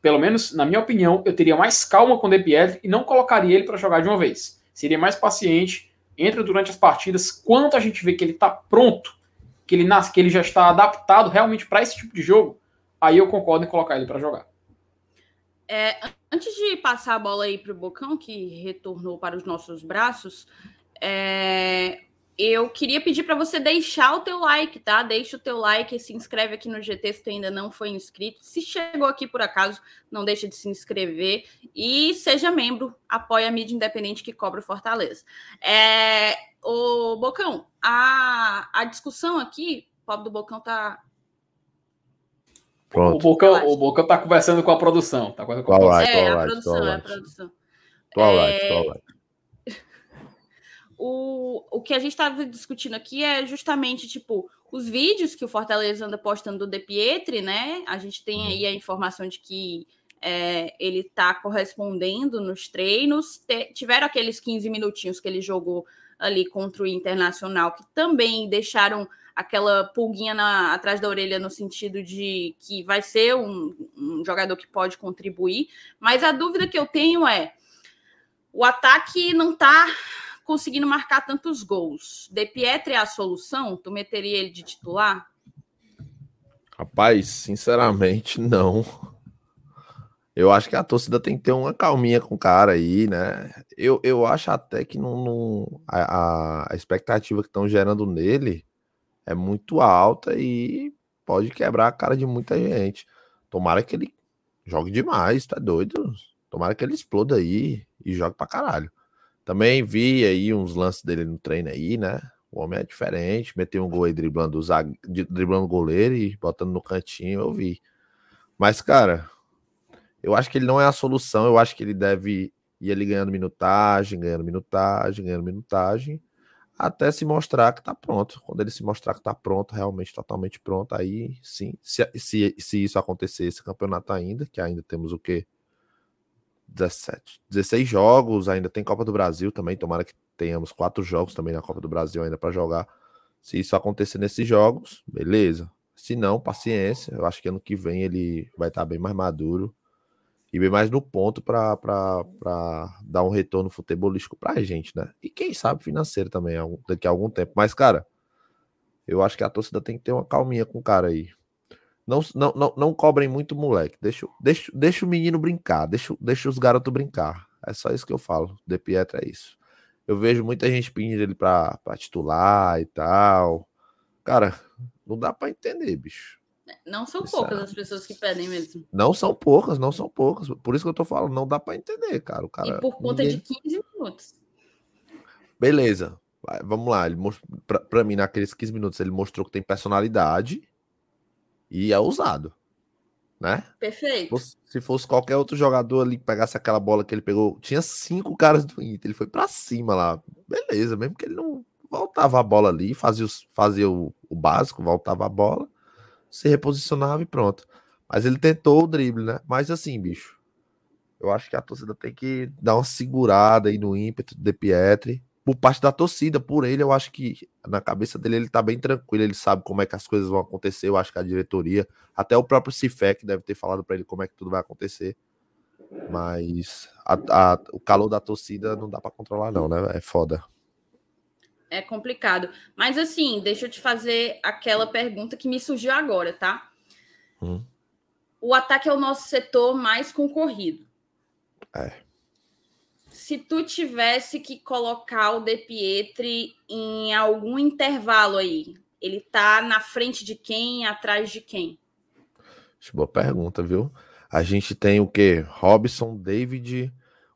pelo menos na minha opinião, eu teria mais calma com o Pietri e não colocaria ele para jogar de uma vez. Seria mais paciente, entra durante as partidas, quanto a gente vê que ele está pronto, que ele nasce, que ele já está adaptado realmente para esse tipo de jogo, aí eu concordo em colocar ele para jogar. É, antes de passar a bola aí para o Bocão, que retornou para os nossos braços, é, eu queria pedir para você deixar o teu like, tá? Deixa o teu like e se inscreve aqui no GT se tu ainda não foi inscrito. Se chegou aqui por acaso, não deixa de se inscrever e seja membro, apoia a mídia independente que cobra o Fortaleza. É, o Bocão, a, a discussão aqui, o pobre do Bocão tá Pronto. O Bocão, o Bocão tá conversando com a produção. Tá conversando com a produção. É, a produção, é a produção. Tua é... tua O, o que a gente estava discutindo aqui é justamente, tipo, os vídeos que o Fortaleza anda postando do De Pietri, né? A gente tem aí a informação de que é, ele está correspondendo nos treinos. Te, tiveram aqueles 15 minutinhos que ele jogou ali contra o Internacional, que também deixaram aquela pulguinha na, atrás da orelha no sentido de que vai ser um, um jogador que pode contribuir. Mas a dúvida que eu tenho é: o ataque não está conseguindo marcar tantos gols. De Pietri é a solução? Tu meteria ele de titular? Rapaz, sinceramente, não. Eu acho que a torcida tem que ter uma calminha com o cara aí, né? Eu, eu acho até que não, não a, a expectativa que estão gerando nele é muito alta e pode quebrar a cara de muita gente. Tomara que ele jogue demais, tá doido? Tomara que ele exploda aí e jogue pra caralho. Também vi aí uns lances dele no treino aí, né? O homem é diferente, meteu um gol aí driblando o, driblando o goleiro e botando no cantinho, eu vi. Mas, cara, eu acho que ele não é a solução, eu acho que ele deve ir ali ganhando minutagem, ganhando minutagem, ganhando minutagem, até se mostrar que tá pronto. Quando ele se mostrar que tá pronto, realmente totalmente pronto, aí sim, se, se, se isso acontecer esse campeonato ainda, que ainda temos o quê? 17, 16 jogos, ainda tem Copa do Brasil também, tomara que tenhamos quatro jogos também na Copa do Brasil ainda para jogar. Se isso acontecer nesses jogos, beleza. Se não, paciência. Eu acho que ano que vem ele vai estar tá bem mais maduro e bem mais no ponto para dar um retorno futebolístico para a gente, né? E quem sabe financeiro também daqui a algum tempo. Mas, cara, eu acho que a torcida tem que ter uma calminha com o cara aí. Não, não, não, não cobrem muito moleque. Deixa, deixa, deixa o menino brincar. Deixa, deixa os garotos brincar. É só isso que eu falo. De Pietro é isso. Eu vejo muita gente pedindo ele pra, pra titular e tal. Cara, não dá pra entender, bicho. Não são Isso poucas é- as pessoas que pedem mesmo. Não são poucas, não são poucas. Por isso que eu tô falando, não dá pra entender, cara. O cara e por conta ninguém- de 15 minutos. Beleza. Vai, vamos lá. Ele most... pra, pra mim, naqueles 15 minutos, ele mostrou que tem personalidade e é ousado. Né? Perfeito. fosse- se fosse qualquer outro jogador ali que pegasse aquela bola que ele pegou, tinha cinco caras do Inter, ele foi pra cima lá. Beleza, mesmo que ele não voltava a bola ali, fazia, os- fazia o, o básico, voltava a bola, se reposicionava e pronto. Mas ele tentou o drible, né? Mas assim, bicho, eu acho que a torcida tem que dar uma segurada aí no ímpeto De Pietri. Por parte da torcida, por ele, eu acho que na cabeça dele ele tá bem tranquilo, ele sabe como é que as coisas vão acontecer. Eu acho que a diretoria, até o próprio Cifec deve ter falado para ele como é que tudo vai acontecer. Mas a- a- o calor da torcida não dá para controlar, não, né? É foda. É complicado. Mas assim, deixa eu te fazer aquela pergunta que me surgiu agora, tá? Hum. O ataque é o nosso setor mais concorrido. É. Se tu tivesse que colocar o De Pietri em algum intervalo aí, ele tá na frente de quem, atrás de quem? Boa pergunta, viu? A gente tem o quê? Robson, David,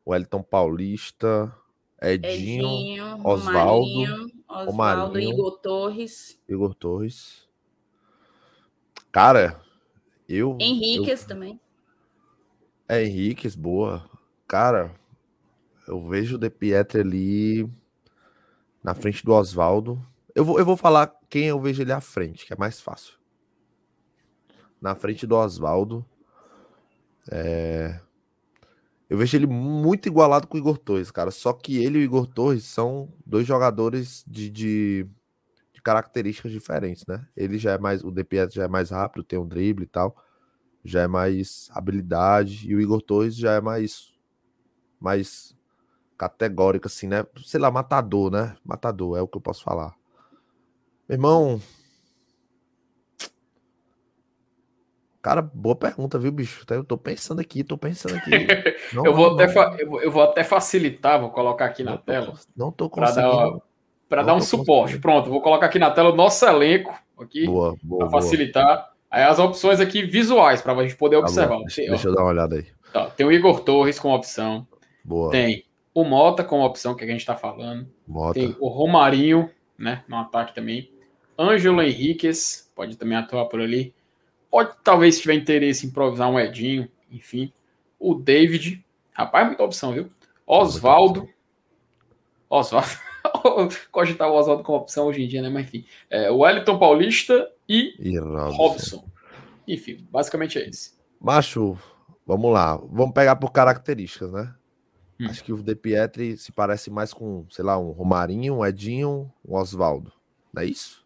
Wellington Paulista, Edinho, Edinho, Osvaldo, Romarinho. Igor Torres, Igor Torres. Cara, eu. Henriquez também. É Henriquez, boa. Cara, eu vejo o De Pietri ali na frente do Oswaldo. Eu vou, eu vou falar quem eu vejo ele à frente, que é mais fácil. Na frente do Oswaldo. É... Eu vejo ele muito igualado com o Igor Torres, cara. Só que ele e o Igor Torres são dois jogadores de, de, de características diferentes, né? Ele já é mais. O De Pietri já é mais rápido, tem um drible e tal já é mais habilidade e o Igor Torres já é mais mais categórico assim, né? Sei lá, matador, né? Matador é o que eu posso falar. Meu irmão, cara, boa pergunta, viu, bicho? Eu tô pensando aqui, tô pensando aqui. Não, eu, vou não, até não, eu, vou, eu vou até facilitar, vou colocar aqui na tô tela. Não tô Para dar, conseguindo. pra Não dar um suporte. Pronto, vou colocar aqui na tela o nosso elenco aqui Boa, para boa, boa. facilitar. Aí as opções aqui visuais para a gente poder Tá observar. Deixa, eu dar uma olhada aí. tá, tem o Igor Torres como opção, Boa. tem o Mota como opção que a gente está falando, Mota. tem o Romarinho, né, no ataque também, Ângelo Henriquez pode também atuar por ali, pode talvez se tiver interesse em improvisar um Edinho, enfim, o David, rapaz, muita opção, viu? Oswaldo, Oswaldo, cogitar o Oswaldo como opção hoje em dia, né? Mas enfim. É, o Wellington Paulista e Ih, Robson. Robson. Enfim, basicamente é esse. Macho, vamos lá. Vamos pegar por características, né? Hum. Acho que o De Pietri se parece mais com, sei lá, um Romarinho, um Edinho, um Oswaldo. Não é isso?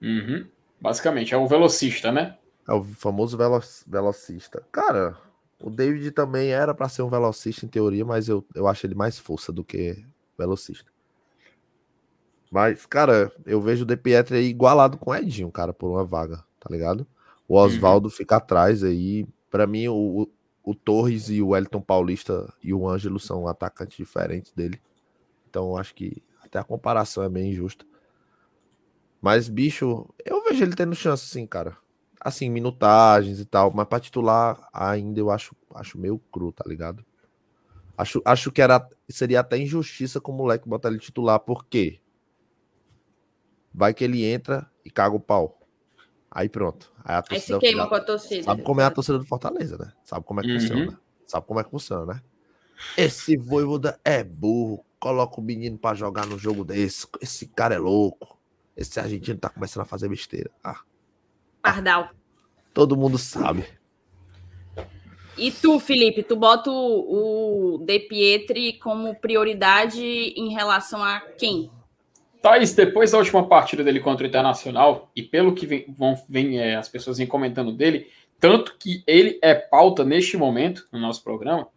Uhum. Basicamente, é o velocista, né? É o famoso velo velocista. Cara, o David também era pra ser um velocista em teoria, mas eu, eu acho ele mais força do que velocista. Mas, cara, eu vejo o De Pietri aí igualado com o Edinho, cara, por uma vaga, tá ligado? O Oswaldo fica atrás aí. Pra mim, o, o, Torres e o Wellington Paulista e o Ângelo são atacantes diferentes dele. Então, acho que até a comparação é bem injusta. Mas, bicho, eu vejo ele tendo chance, sim, cara. Assim, minutagens e tal. Mas pra titular, ainda eu acho, acho meio cru, tá ligado? Acho, acho que era, seria até injustiça com o moleque botar ele titular, por quê? Vai que ele entra e caga o pau. Aí pronto. Aí a Aí torcida se queima com a torcida. Sabe como é a torcida do Fortaleza, né? Sabe como é que Uhum. funciona. Sabe como é que funciona, né? Esse Voivoda é burro. Coloca o menino pra jogar no jogo desse. Esse cara é louco. Esse argentino tá começando a fazer besteira. Ah, Pardal. todo mundo sabe. E tu, Felipe, tu bota o, o De Pietri como prioridade em relação a quem? Thaís, depois da última partida dele contra o Internacional, e pelo que vem, vão, vem, é, as pessoas vêm comentando dele, tanto que ele é pauta neste momento no nosso programa,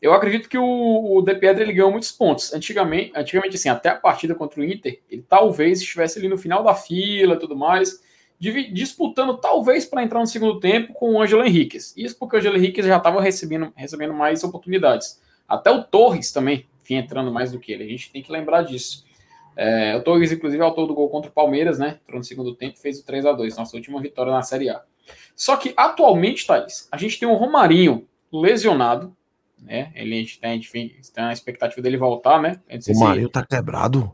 eu acredito que o, o De Pietri ele ganhou muitos pontos. Antigamente, antigamente, assim, até a partida contra o Inter, ele talvez estivesse ali no final da fila tudo mais, disputando talvez para entrar no segundo tempo com o Ângelo Henriquez. Isso porque o Ângelo Henriquez já estava recebendo, recebendo mais oportunidades. Até o Torres também vinha entrando mais do que ele. A gente tem que lembrar disso. É, o Torres, inclusive, é autor do gol contra o Palmeiras, né? Entrou no segundo tempo e fez o 3 a 2 nossa última vitória na Série A. Só que atualmente, Thaís, a gente tem o Romarinho lesionado, né? Ele, a gente tem, a gente tem a expectativa dele voltar, né? O Romarinho se... tá quebrado.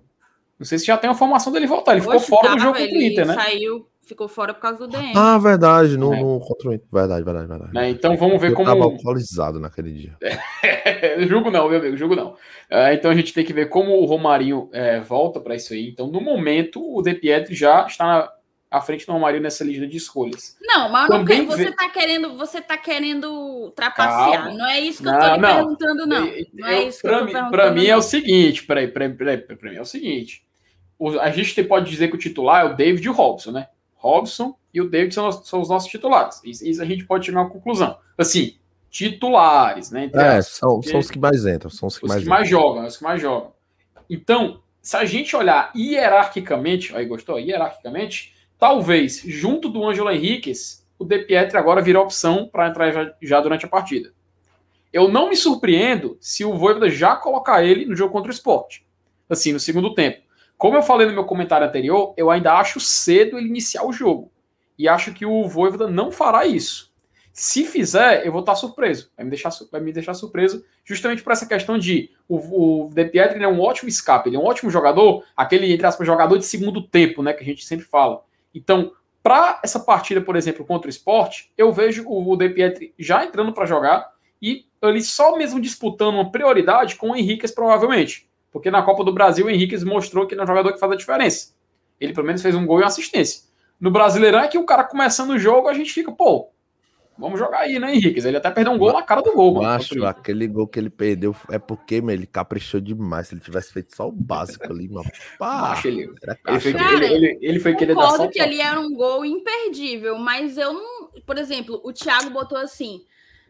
Não sei se já tem a formação dele voltar. Ele ficou fora do jogo contra o Inter, né? Saiu, ficou fora por causa do DM. Ah, verdade, no, é. no Inter. Verdade, verdade, verdade. É, então vamos ver Eu como. Tava alcoolizado naquele dia. É, jogo não, meu amigo, jogo não. É, então a gente tem que ver como o Romarinho é, volta para isso aí. Então, no momento, o De Pietri já está na, à frente do Romarinho nessa lista de escolhas. Não, mas não quer, você está querendo, você tá querendo trapacear. Calma. Não é isso que não, eu estou não. perguntando, não. Não é isso que eu. Para mim é o seguinte, peraí, peraí, peraí, para mim é o seguinte a gente pode dizer que o titular é o David Robson, né? Robson e o David são, são os nossos titulares. Isso, isso, a gente pode chegar a uma conclusão. Assim, titulares, né? É, são, são os que mais entram, são os que, os mais, que mais jogam, os que mais jogam. Então, se a gente olhar hierarquicamente, aí gostou? Hierarquicamente, talvez, junto do Ângelo Henriquez, o De Pietri agora vira opção para entrar já, já, durante a partida. Eu não me surpreendo se o Voivoda já colocar ele no jogo contra o esporte. Assim, no segundo tempo. Como eu falei no meu comentário anterior, eu ainda acho cedo ele iniciar o jogo. E acho que o Voivoda não fará isso. Se fizer, eu vou estar surpreso. Vai me deixar, vai me deixar surpreso, justamente por essa questão de o, o De Pietri é um ótimo escape, ele é um ótimo jogador, aquele, entre aspas, jogador de segundo tempo, né? Que a gente sempre fala. Então, para essa partida, por exemplo, contra o esporte, eu vejo o, De Pietri já entrando para jogar e ele só mesmo disputando uma prioridade com o Henriquez, provavelmente. Porque na Copa do Brasil o Henrique mostrou que ele é um jogador que faz a diferença. Ele pelo menos fez um gol e uma assistência. No Brasileirão é que o cara começando o jogo, a gente fica, pô, vamos jogar aí, né, Henrique? Ele até perdeu um gol na cara do gol, mano. Acho aquele gol que ele perdeu é porque, meu, ele caprichou demais. Se ele tivesse feito só o básico ali, mano. Pá, Acho ele, ele, foi, cara, ele, ele, ele foi querer dar só que ali era um gol imperdível, mas eu não. Por exemplo, o Thiago botou assim.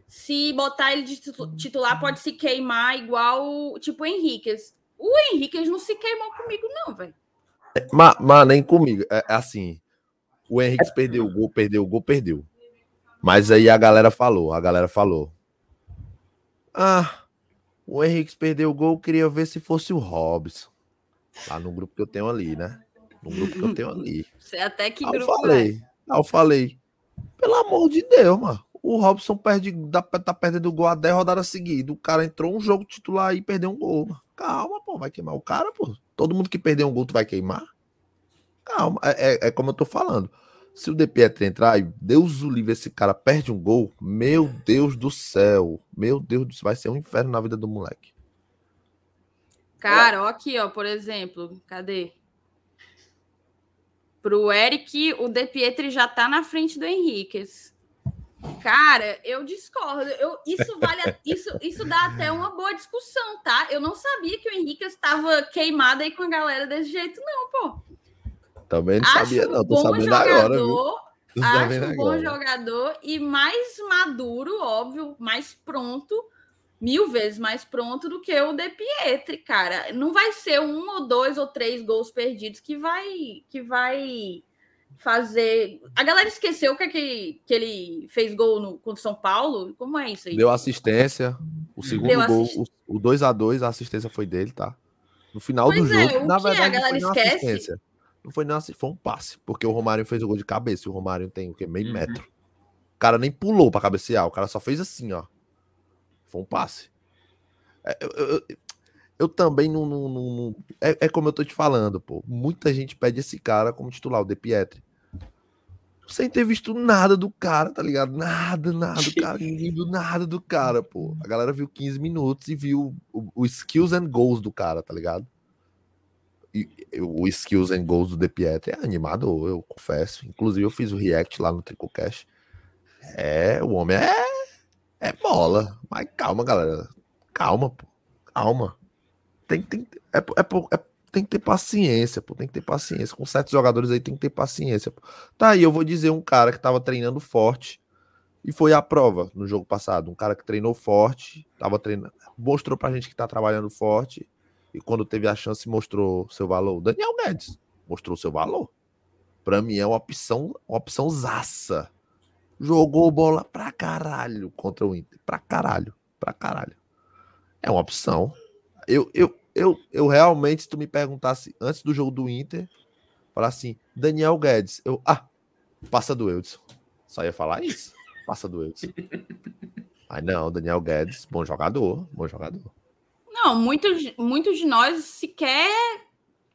Se botar ele de titular, pode se queimar igual tipo o Henrique. Henrique não se queimou comigo, não, velho. Mas, mas, nem comigo. É, é assim. O Henrique perdeu o gol, perdeu o gol, perdeu. Mas aí a galera falou, a galera falou. Ah, o Henrique perdeu o gol, queria ver se fosse o Robson. Lá no grupo que eu tenho ali, né? No grupo que eu tenho ali. Você até que aí grupo eu falei, é? eu falei, pelo amor de Deus, mano. O Robson perde, tá perdendo o gol a 10 rodadas seguidas. O cara entrou um jogo titular e perdeu um gol, mano. Calma, pô, vai queimar o cara, pô. Todo mundo que perdeu um gol, tu vai queimar? Calma, é, é, é como eu tô falando. Se o De Pietro entrar e Deus o livre, esse cara perde um gol, meu Deus do céu, meu Deus do céu, vai ser um inferno na vida do moleque. Cara, ó aqui, ó, por exemplo, cadê? Pro Eric, o De Pietri já tá na frente do Henriquez. Cara, eu discordo. Eu, isso vale, isso, isso dá até uma boa discussão, tá? Eu não sabia que o Henrique estava queimado aí com a galera desse jeito, não, pô. Também não acho sabia, não. Tô sabendo jogador, agora. Viu? Acho um bom jogador e mais maduro, óbvio, mais pronto, mil vezes mais pronto do que o De Pietri, cara. Não vai ser um ou dois ou três gols perdidos que vai que vai fazer. A galera esqueceu que, que, que ele fez gol no, contra São Paulo? Como é isso aí? Deu assistência. O segundo Deu gol, assist... o 2 a 2 a assistência foi dele, tá? No final pois do é, jogo, na verdade, a galera não foi esquece. assistência. Não foi nem assistência, foi um passe. Porque o Romário fez o gol de cabeça. E o Romário tem o quê? Meio uhum. metro. O cara nem pulou para cabecear, o cara só fez assim, ó. Foi um passe. É, eu, eu, eu também não. não, não é, é, como eu tô te falando, pô. Muita gente pede esse cara como titular, o De Pietri sem ter visto nada do cara, tá ligado? Nada, nada do cara, ninguém viu nada do cara, pô. A galera viu 15 minutos e viu o, o skills and goals do cara, tá ligado? E, o skills and goals do De Pietro é animador, eu confesso. Inclusive, eu fiz o react lá no Tricocast. É, o homem é, é bola. Mas calma, galera. Calma, pô. Calma. Tem, tem, é, é, é, tem que ter paciência, pô, tem que ter paciência. Com certos jogadores aí tem que ter paciência. Pô. Tá aí, eu vou dizer um cara que tava treinando forte e foi à prova no jogo passado. Um cara que treinou forte, tava treinando, mostrou pra gente que tá trabalhando forte e quando teve a chance mostrou seu valor. Daniel Guedes mostrou seu valor. Pra mim é uma opção, uma opção zaça. Jogou bola pra caralho contra o Inter. Pra caralho, pra caralho. É uma uma opção. Eu, eu, eu, eu realmente, se tu me perguntasse antes do jogo do Inter, falar assim, Daniel Guedes, eu, ah, passa do Eudson. Só ia falar isso, passa do Eudson. Aí não, Daniel Guedes, bom jogador, bom jogador. Não, muitos, muitos de nós sequer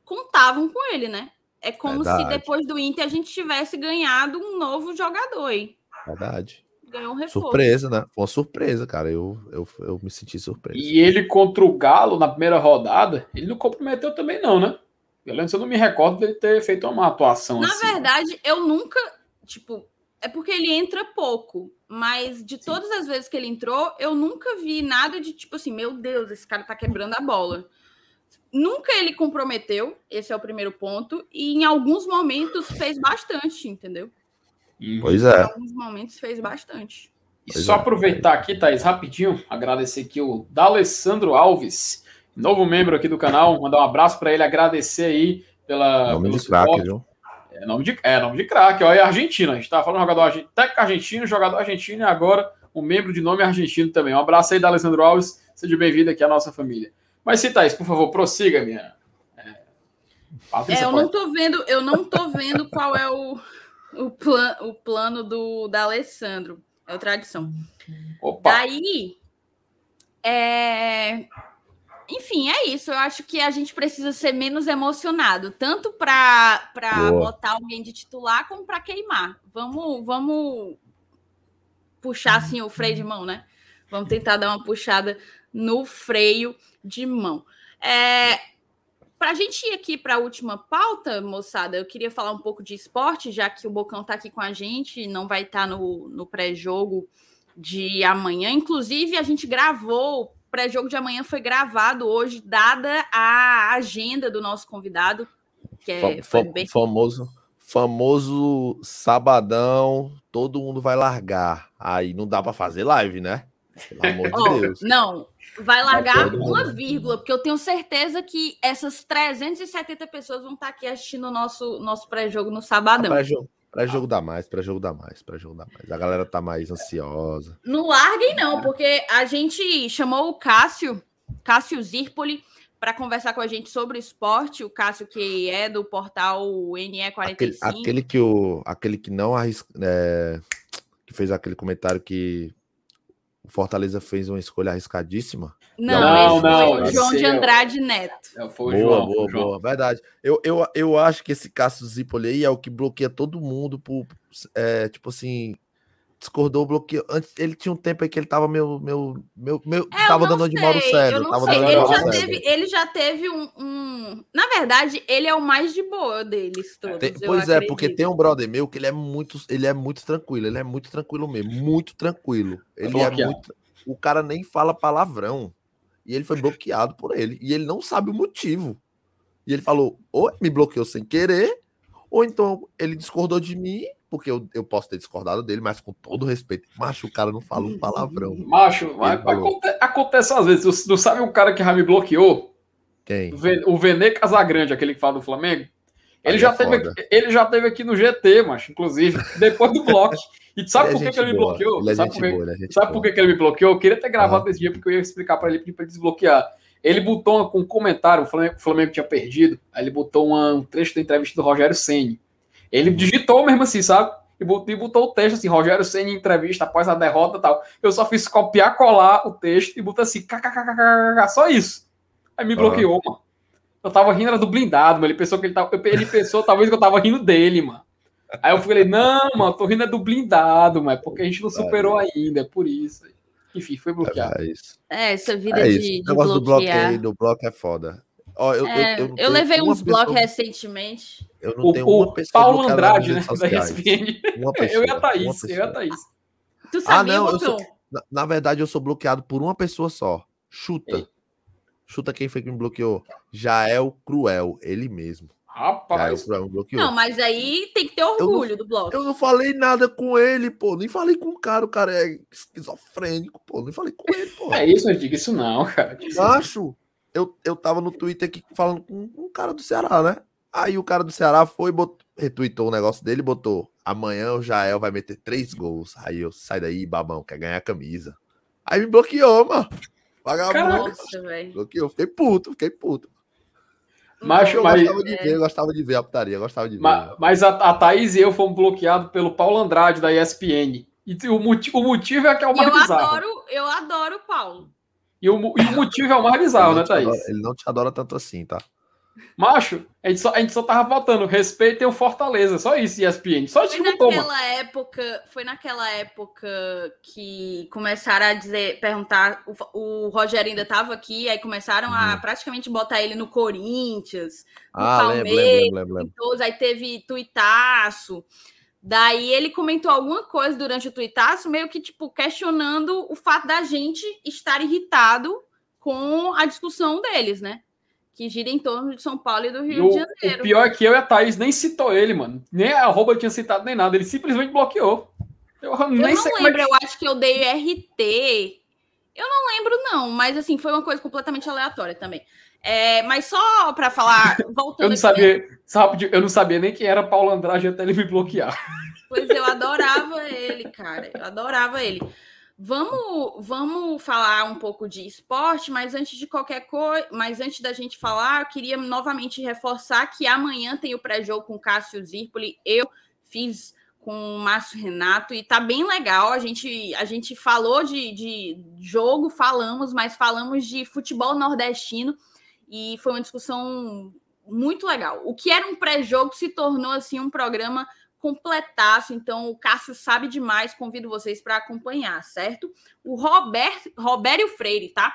contavam com ele, né? É como Verdade. se depois do Inter a gente tivesse ganhado um novo jogador aí. Verdade. Ganhou um reforço. Surpresa, né? Foi uma surpresa, cara. Eu, eu, eu me senti surpreso. E ele contra o Galo na primeira rodada, ele não comprometeu também, não, né? Eu lembro, eu não me recordo dele ter feito uma atuação na assim. Na verdade, eu nunca. Tipo, é porque ele entra pouco. Mas de Sim. todas as vezes que ele entrou, eu nunca vi nada de tipo assim, meu Deus, esse cara tá quebrando a bola. Nunca ele comprometeu, esse é o primeiro ponto, e em alguns momentos fez bastante, entendeu? Uhum. Pois é. Em alguns momentos fez bastante. E pois só é. aproveitar aqui, Thaís, rapidinho, agradecer aqui o D'Alessandro Alves, novo membro aqui do canal, mandar um abraço para ele, agradecer aí pela. Nome de craque, viu? É nome de, é, nome de craque, ó, é argentino. A gente tava falando jogador técnico argentino, jogador argentino e agora um membro de nome argentino também. Um abraço aí da Alessandro Alves, seja bem-vindo aqui à nossa família. Mas se Thaís, por favor, prossiga, minha. É, é eu pode. não tô vendo, eu não tô vendo qual é o, o, plan, o plano do da Alessandro. É o tradição. Opa. Daí, é, enfim, é isso. Eu acho que a gente precisa ser menos emocionado, tanto para botar alguém de titular como para queimar. Vamos, vamos puxar assim o freio de mão, né? Vamos tentar dar uma puxada no freio de mão. É, para a gente ir aqui para a última pauta, moçada, eu queria falar um pouco de esporte, já que o Bocão está aqui com a gente, não vai estar tá no, no pré-jogo de amanhã. Inclusive, a gente gravou pré-jogo de amanhã foi gravado hoje, dada a agenda do nosso convidado, que é Fam bem... famoso, famoso sabadão, todo mundo vai largar. Aí não dá para fazer live, né? Pelo amor de oh, Deus. Não, vai largar uma vírgula, porque eu tenho certeza que essas 370 pessoas vão estar aqui assistindo o nosso, nosso pré-jogo no sabadão. Pré-jogo Pra jogo dar mais, para jogo dar mais, para jogo dar mais. A galera tá mais ansiosa. Não larguem, não, porque a gente chamou o Cássio, Cássio Zirpoli, para conversar com a gente sobre o esporte. O Cássio, que é do portal NE45. Aquele, aquele que, o, aquele que não arrisca. É, que fez aquele comentário que Fortaleza fez uma escolha arriscadíssima. Não, não, não o João de é Andrade Neto. É, foi boa, João, boa, boa, verdade. Eu, eu, eu acho que esse Cássio Zipoli aí é o que bloqueia todo mundo por, é, tipo assim, discordou, bloqueou. Antes, ele tinha um tempo aí que ele tava meu, meu, meu, meu é, tava dando de Mauro Célio. Eu não sei. Ele já, teve, ele já teve um, um, Na verdade, ele é o mais de boa deles todos. Tem, pois é, porque tem um brother meu que ele é muito, ele é muito tranquilo, ele é muito tranquilo mesmo, muito tranquilo. Ele é muito. O cara nem fala palavrão. E ele foi bloqueado por ele. E ele não sabe o motivo. E ele falou: ou me bloqueou sem querer, ou então ele discordou de mim porque eu, eu posso ter discordado dele, mas com todo respeito. Macho, o cara não fala um palavrão. Macho, acontece, acontece às vezes. Você não sabe um cara que já me bloqueou? Quem? O Vene Casagrande, aquele que fala do Flamengo. Ele já, é teve, aqui, ele já teve aqui no GT, macho, inclusive, depois do bloco. E sabe por que, que ele me bloqueou? Ele é sabe por, que, boa, é sabe por que, que ele me bloqueou? Eu queria ter gravado ah. esse dia, porque eu ia explicar para ele pedir para desbloquear. Ele botou um comentário, o Flamengo, o Flamengo tinha perdido, aí ele botou uma, um trecho da entrevista do Rogério Senni. Ele digitou mesmo assim, sabe? E botou, e botou o texto assim, Rogério Senna em entrevista após a derrota e tal. Eu só fiz copiar, colar o texto e botar assim, kkkk, só isso. Aí me bloqueou, uhum. mano. Eu tava rindo era do blindado, mano. Ele pensou que ele tava. Ele pensou talvez que eu tava rindo dele, mano. Aí eu falei, não, mano, tô rindo é do blindado, mas porque a gente não superou ainda, é por isso. Enfim, foi bloqueado. É, é essa vida é de, de o negócio bloquear. do aí, do bloco é foda. Ó, eu, é, eu, eu, eu levei uns blocos recentemente. Eu não o, tenho uma pessoa Paulo Andrade, né? Da ESPN. Pessoa, eu e a Thaís. Eu e a Thaís. Tu sabia, ah, não, eu sou, na, na, verdade, eu sou bloqueado por uma pessoa só. Chuta. Ei. Chuta quem foi que me bloqueou. Já é o Cruel, ele mesmo. Rapaz. Já é o Cruel, não, mas aí tem que ter orgulho não, do bloco. Eu não falei nada com ele, pô. Nem falei com o cara. O cara é esquizofrênico, pô. Nem falei com ele, pô. É isso, eu digo isso não, cara. Acho eu, eu tava no Twitter aqui falando com um cara do Ceará, né? Aí o cara do Ceará foi, botou, retweetou o negócio dele e botou: amanhã o Jael vai meter três gols. Aí eu sai daí, babão, quer ganhar a camisa. Aí me bloqueou, mano. Vagabundo. Bloqueou. Fiquei puto, fiquei puto. Mas, Eu mas, gostava de ver, eu gostava de ver a putaria, eu gostava de ver. mas, mas a, a Thaís e eu fomos bloqueados pelo Paulo Andrade da ESPN. E o, moti- o motivo é que é o mais eu bizarro. adoro, eu adoro o Paulo. E o, e o motivo é o mais bizarro, né, Thaís? adora, ele não te adora tanto assim, tá? Macho, a gente, só, a gente só tava votando respeito e o Fortaleza. Só isso, ESPN. Só isso Foi naquela época, foi naquela época que começaram a dizer, perguntar, o, o Rogério ainda estava aqui, aí começaram a Uhum. praticamente botar ele no Corinthians, no Ah, lembro, Palmeiras, lembro, lembro, lembro. todos, aí teve tuitaço. Daí ele comentou alguma coisa durante o tuitaço, meio que tipo questionando o fato da gente estar irritado com a discussão deles, né? Que gira em torno de São Paulo e do Rio o, de o Janeiro. pior é que eu e a Thaís nem citou ele, mano. Nem a arroba tinha citado nem nada. Ele simplesmente bloqueou. Eu Eu nem não sei é lembro, que... eu acho que eu dei RT. Eu não lembro, não, mas assim, foi uma coisa completamente aleatória também. É, mas só para falar, voltando Eu não aqui, sabia, sabe, eu não sabia nem quem era Paulo Andrade até ele me bloquear. Pois eu adorava ele, cara. Eu adorava ele. Vamos, vamos falar um pouco de esporte, mas antes de qualquer coisa, mas antes da gente falar, eu queria novamente reforçar que amanhã tem o pré-jogo com Cássio Zirpoli. Eu fiz com o Márcio Renato e tá bem legal. A gente, a gente falou de, de jogo, falamos, mas falamos de futebol nordestino e foi uma discussão muito legal. O que era um pré-jogo se tornou assim um programa completaço. Então, o Cássio sabe demais. Convido vocês para acompanhar, certo? O Roberto, Robério Freire, tá?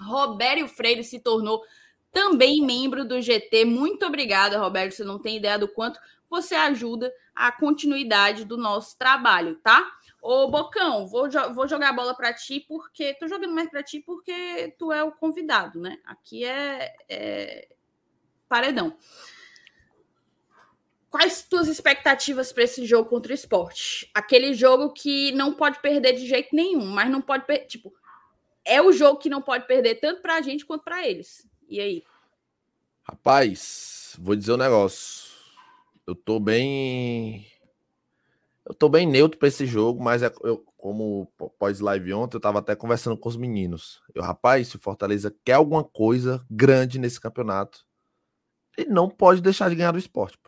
Robério Freire se tornou também membro do GT. Muito obrigada, Roberto. Você não tem ideia do quanto você ajuda a continuidade do nosso trabalho, tá? Ô, Bocão, vou, jo vou jogar a bola para ti, porque tô jogando mais para ti porque tu é o convidado, né? Aqui é, é... paredão. Quais tuas expectativas para esse jogo contra o esporte? Aquele jogo que não pode perder de jeito nenhum, mas não pode perder. Tipo, é o jogo que não pode perder tanto para a gente quanto para eles. E aí? Rapaz, vou dizer um negócio. Eu tô bem. Eu tô bem neutro para esse jogo, mas é, eu, como pós-live ontem, eu tava até conversando com os meninos. Eu, rapaz, se o Fortaleza quer alguma coisa grande nesse campeonato, ele não pode deixar de ganhar do esporte.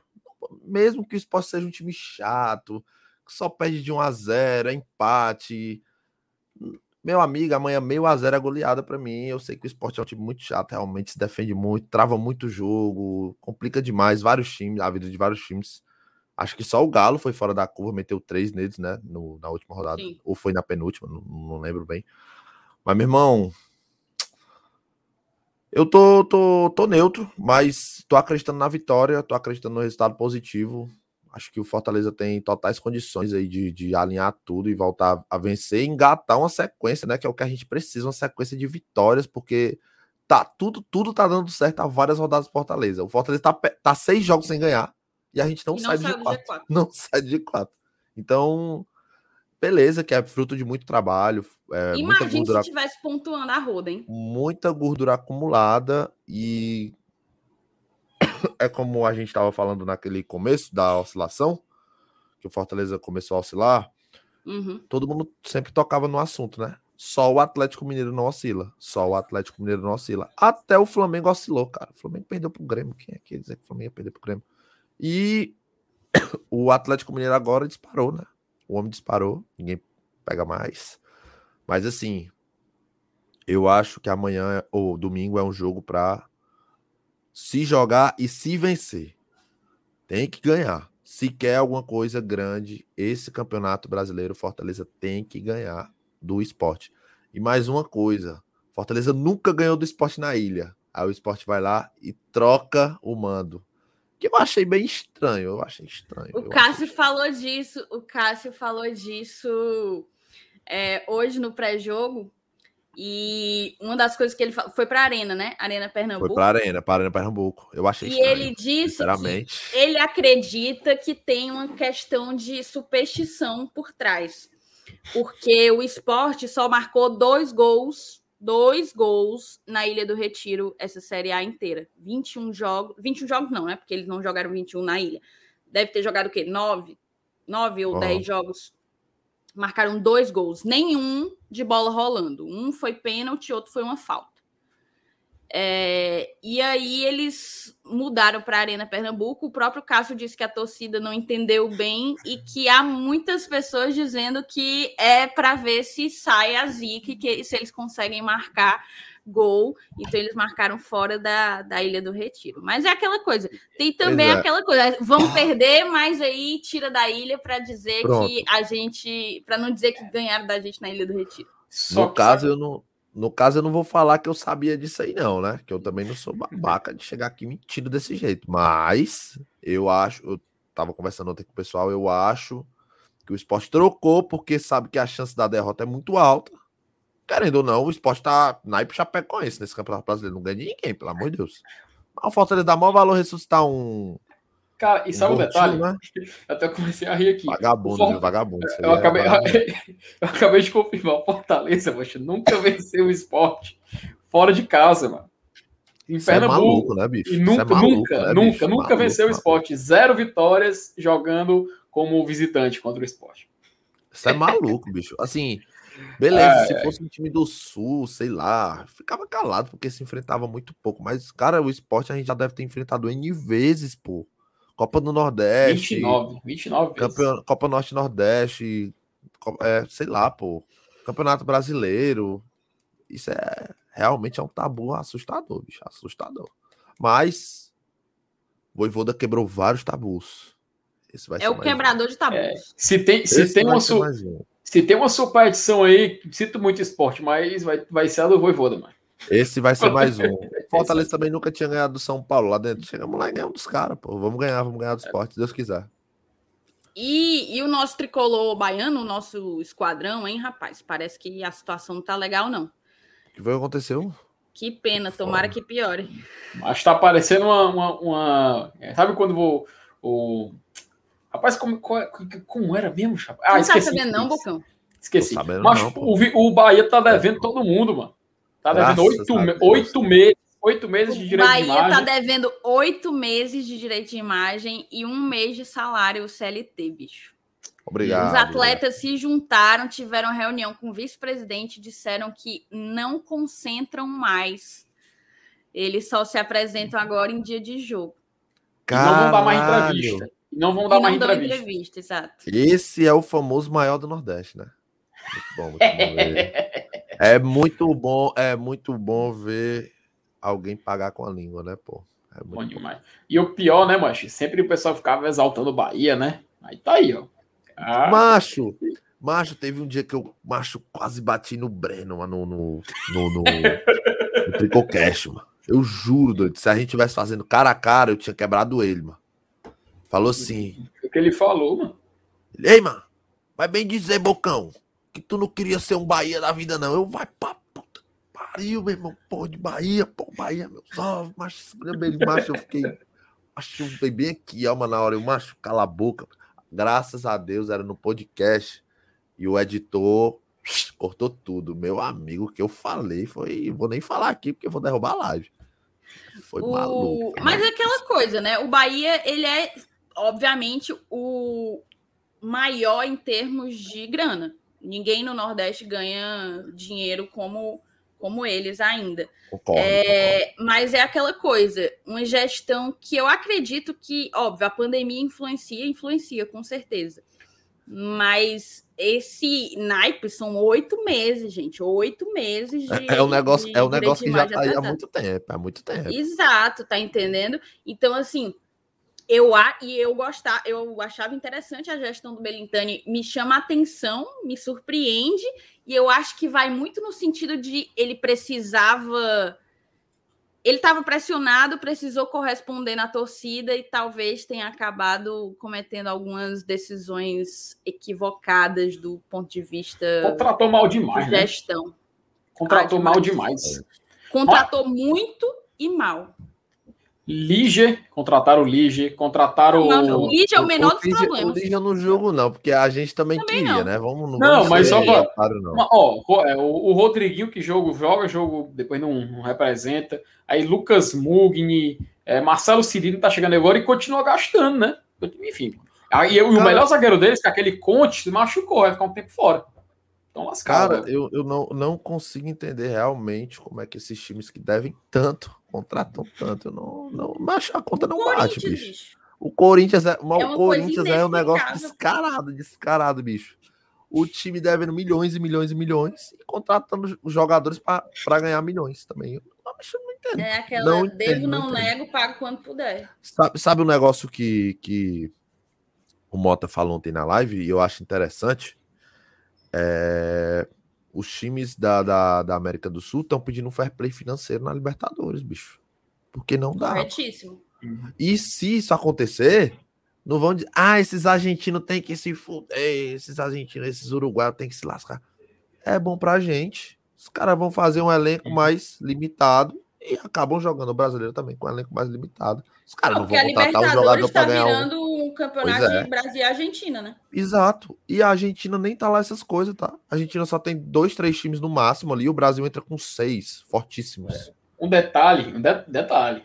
Mesmo que o esporte seja um time chato, que só perde de 1 a 0 é empate. Meu amigo, amanhã meio a zero é goleada para mim. Eu sei que o esporte é um time muito chato, realmente se defende muito, trava muito o jogo, complica demais vários times, a vida de vários times. Acho que só o Galo foi fora da curva, meteu três neles, né? No, na última rodada. Sim. Ou foi na penúltima, não, não, lembro bem. Mas, meu irmão, eu tô, tô, tô neutro, mas tô acreditando na vitória, tô acreditando no resultado positivo. Acho que o Fortaleza tem totais condições aí de, de alinhar tudo e voltar a vencer e engatar uma sequência, né? Que é o que a gente precisa, uma sequência de vitórias, porque tá tudo, tudo tá dando certo há várias rodadas do Fortaleza. O Fortaleza tá, tá seis jogos sem ganhar e a gente não, E sai, sai de do quatro. G4. Não sai de quatro. Então, beleza, que é fruto de muito trabalho. É, muita Imagina se gordura, tivesse pontuando a roda, hein? muita gordura acumulada e é como a gente estava falando naquele começo da oscilação, que o Fortaleza começou a oscilar, Uhum. todo mundo sempre tocava no assunto, né? Só o Atlético Mineiro não oscila. Só o Atlético Mineiro não oscila. Até o Flamengo oscilou, cara. O Flamengo perdeu pro Grêmio. Quem é que ia dizer que o Flamengo ia perder pro Grêmio? E o Atlético Mineiro agora disparou, né? O homem disparou. Ninguém pega mais. Mas assim, eu acho que amanhã ou domingo é um jogo para se jogar e se vencer. Tem que ganhar. Se quer alguma coisa grande, esse campeonato brasileiro, Fortaleza tem que ganhar do esporte. E mais uma coisa: Fortaleza nunca ganhou do esporte na ilha. Aí o esporte vai lá e troca o mando. Que eu achei bem estranho. Eu achei estranho. O Cássio falou disso. O Cássio falou disso é, hoje no pré-jogo. E uma das coisas que ele falou foi para a Arena, né? Arena Pernambuco. Foi para a Arena, para Arena Pernambuco. Eu achei E estranho. ele disse que ele acredita que tem uma questão de superstição por trás. Porque o esporte só marcou dois gols, dois gols na Ilha do Retiro, essa Série A inteira. 21 jogos. 21 jogos não, né? Porque eles não jogaram 21 na ilha. Deve ter jogado o quê? 9? 9 ou Uhum. 10 jogos marcaram dois gols, nenhum de bola rolando. Um foi pênalti, outro foi uma falta. É, e aí eles mudaram para a Arena Pernambuco. O próprio Cássio disse que a torcida não entendeu bem e que há muitas pessoas dizendo que é para ver se sai a zica, que se eles conseguem marcar gol. Então eles marcaram fora da, da Ilha do Retiro. Mas é aquela coisa. Tem também é. aquela coisa. Vão perder, mas aí tira da ilha para dizer Pronto. que a gente, para não dizer que ganharam da gente na Ilha do Retiro. No caso eu não no caso, eu não vou falar que eu sabia disso aí, não, né? Que eu também não sou babaca de chegar aqui mentindo desse jeito. Mas eu acho, eu tava conversando ontem com o pessoal, eu acho que o esporte trocou porque sabe que a chance da derrota é muito alta. Querendo ou não, o esporte tá naipe esse nesse campeonato brasileiro. Não ganha de ninguém, pelo amor de Deus. Mas o Fortaleza dá maior valor ressuscitar um. Cara, e sabe um, detalhe? Né? Até comecei a rir aqui. Vagabundo, Fort... vagabundo. Eu, é acabei, vagabundo. eu acabei de confirmar. O Fortaleza, poxa, nunca venceu o esporte fora de casa, mano. Em Isso Pernambuco. É maluco, né, bicho? E nunca, é maluco, nunca, né, nunca, bicho? nunca maluco, venceu o esporte. Zero vitórias jogando como visitante contra o esporte. Isso é maluco, bicho. Assim, Beleza, é, se fosse um time do Sul, sei lá, ficava calado porque se enfrentava muito pouco. Mas, cara, o esporte a gente já deve ter enfrentado N vezes, pô. Copa do Nordeste. 29, 29 campeon... Copa Norte Nordeste, é, sei lá, pô. Campeonato Brasileiro. Isso é realmente é um tabu assustador, bicho, assustador. Mas Voivoda quebrou vários tabus. Esse vai é o quebrador um. de tabus. É, se tem, se tem uma su... se tem uma superstição aí, sinto muito esporte, mas vai, vai ser a do Voivoda, mano. Esse vai ser mais um. Fortaleza também nunca tinha ganhado do São Paulo lá dentro. Chegamos lá e ganhamos dos caras, pô. Vamos ganhar, vamos ganhar do esporte, se Deus quiser. E, e o nosso tricolor baiano, o nosso esquadrão, hein, rapaz? Parece que a situação não tá legal, não. O que foi que aconteceu? Que pena, tomara que piore. Que tá parecendo uma. uma, uma... É, sabe quando vou. O... Rapaz, como, como era mesmo, chapa? Ah, não tá sabendo, não, Bocão? Esqueci. Mas não, o, o Bahia tá devendo todo mundo, mano. Tá devendo oito, oito meses. Oito meses de direito Bahia de imagem. Bahia tá devendo oito meses de direito de imagem e um mês de salário CLT, bicho. Obrigado. Os atletas se juntaram, tiveram reunião com o vice-presidente, disseram que não concentram mais. Eles só se apresentam agora em dia de jogo. Caralho. não vão dar mais entrevista. Não vão dar mais entrevista. entrevista. Exato. Esse é o famoso maior do Nordeste, né? Muito bom, muito bom É muito bom, é muito bom ver alguém pagar com a língua, né, pô? É muito bom demais. E o pior, né, macho? Sempre o pessoal ficava exaltando Bahia, né? Aí tá aí, ó. Ah. Macho, macho, teve um dia que eu, macho, quase bati no Breno, mano, no, no, no, no Tricocast, mano. Eu juro, doido, se a gente tivesse fazendo cara a cara, eu tinha quebrado ele, mano. Falou assim. O que ele falou, mano? Ei, mano, vai bem dizer, Bocão que tu não queria ser um Bahia da vida, não. Eu vai pra puta pariu, meu irmão. Pô, de Bahia, pô, Bahia, meus ovos, macho, macho, eu fiquei. Macho, eu bem aqui, alma na hora. Eu, macho, cala a boca. Graças a Deus era no podcast e o editor cortou tudo. Meu amigo, o que eu falei foi. Vou nem falar aqui porque vou derrubar a live. Foi o... maluco. Mas é aquela coisa, né? O Bahia, ele é, obviamente, o maior em termos de grana. Ninguém no Nordeste ganha dinheiro como como eles ainda. Concordo, é, concordo. Mas é aquela coisa, uma gestão que eu acredito que, óbvio, a pandemia influencia, influencia com certeza. Mas esse naipe são oito meses, gente. Oito meses de. É, é um negócio, é um negócio que já está aí há muito tempo, há muito tempo. Exato, tá entendendo? Então, assim, eu e eu gostar, eu achava interessante a gestão do Belintani, me chama a atenção, me surpreende, e eu acho que vai muito no sentido de ele precisava ele estava pressionado, precisou corresponder na torcida e talvez tenha acabado cometendo algumas decisões equivocadas do ponto de vista contratou mal demais, de né? gestão. Né? Contratou ah, mal demais. Contratou ah. muito e mal. Lige, contrataram o Lige, contrataram o. O Lige é o menor dos problemas. O Lige no jogo, não, porque a gente também, também queria, não. né? Vamos, não, não mas só para. Ó, é, o, o Rodriguinho que jogo, joga, jogo, depois não, não representa. Aí Lucas Mugni, é, Marcelo Cirino tá chegando agora e continua gastando, né? Enfim. Aí, e o melhor zagueiro deles, que é aquele Conte, se machucou, vai ficar um tempo fora. Então lascado. Cara, eu, eu não, não consigo entender realmente como é que esses times que devem tanto, contratam tanto. Eu não, não, mas a conta não bate, bicho. bicho. O Corinthians é, uma, é o Corinthians é um negócio descarado, descarado, bicho. O time devendo milhões e milhões e milhões e contratando os jogadores para ganhar milhões também. Eu não, não entendo. É aquela não devo, entendo, não, não nego, pago quando puder. Sabe, sabe um negócio que, que o Mota falou ontem na live e eu acho interessante? É, os times da, da, da, América do Sul estão pedindo um fair play financeiro na Libertadores, bicho. Porque não dá. Corretíssimo. E se isso acontecer, não vão dizer, ah, esses argentinos têm que se fuder, esses argentinos, esses uruguaios têm que se lascar. É bom pra gente. Os caras vão fazer um elenco mais limitado e acabam jogando o brasileiro também com um elenco mais limitado. Os caras não, não vão contratar um jogador tá ganhar virando um, um campeonato é. de Brasil e Argentina, né? Exato. E a Argentina nem tá lá essas coisas, tá? A Argentina só tem dois, três times no máximo ali, o Brasil entra com seis, fortíssimos. É. Um detalhe, um de detalhe.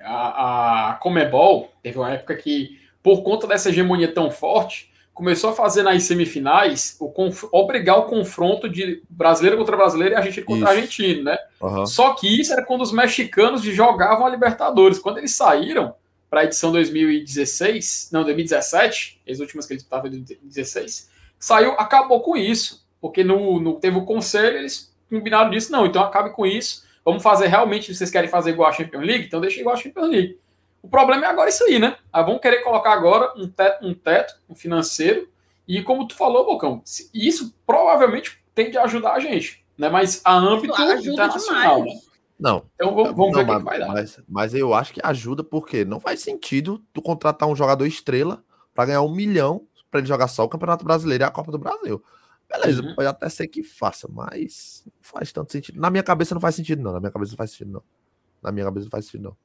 A, a Comebol teve uma época que, por conta dessa hegemonia tão forte, começou a fazer nas semifinais o obrigar o confronto de brasileiro contra brasileiro e Argentina contra isso. argentino, né? Uhum. Só que isso era quando os mexicanos jogavam a Libertadores. Quando eles saíram para a edição 2016, não, 2017, as últimas que eles estavam em 2016, saiu, acabou com isso. Porque no, no, teve o conselho, eles combinaram disso, não, então acabe com isso. Vamos fazer realmente, vocês querem fazer igual a Champions League? Então deixa igual a Champions League. O problema é agora isso aí, né? Ah, vão querer colocar agora um teto, um teto um financeiro. E como tu falou, Bocão, isso provavelmente tende a ajudar a gente, né? Mas a âmbito internacional. Demais. Não. Então vamos, vamos não, ver o que vai dar. Mas, mas eu acho que ajuda porque não faz sentido tu contratar um jogador estrela para ganhar um milhão para ele jogar só o Campeonato Brasileiro e a Copa do Brasil. Beleza, uhum. pode até ser que faça, mas não faz tanto sentido. Na minha cabeça não faz sentido, não. Na minha cabeça não faz sentido, não. Na minha cabeça não faz sentido, não.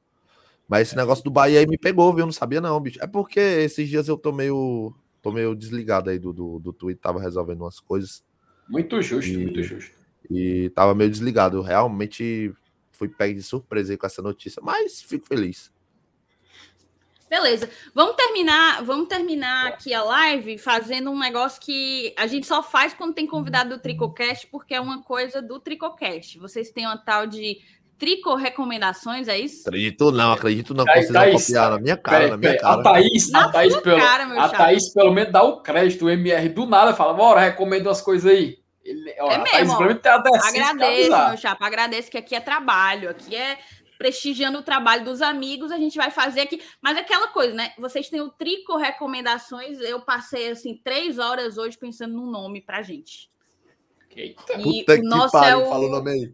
Mas esse negócio do Bahia aí me pegou, viu? Eu não sabia, não, bicho. É porque esses dias eu tô meio, tô meio desligado aí do, do, do Twitter, tava resolvendo umas coisas. Muito justo, e, muito justo. E tava meio desligado. Eu realmente fui pego de surpresa aí com essa notícia, mas fico feliz. Beleza. Vamos terminar, vamos terminar aqui a live fazendo um negócio que a gente só faz quando tem convidado do Tricocast, porque é uma coisa do Tricocast. Vocês têm uma tal de Trico recomendações, é isso? Acredito não, acredito não. Vocês vão copiar na minha cara, na minha cara. A Thaís, a Thaís, pelo, cara, a Thaís pelo menos dá o crédito, o MR do nada fala, bora, recomendo as coisas aí. Ele, ó, é mesmo, Thaís, tem agradeço, meu chapa, agradeço que aqui é trabalho, aqui é prestigiando o trabalho dos amigos, a gente vai fazer aqui. Mas é aquela coisa, né? Vocês têm o Trico Recomendações, eu passei, assim, três horas hoje pensando num nome pra gente. Eita. E Puta o nosso pare, é o... Fala o nome aí.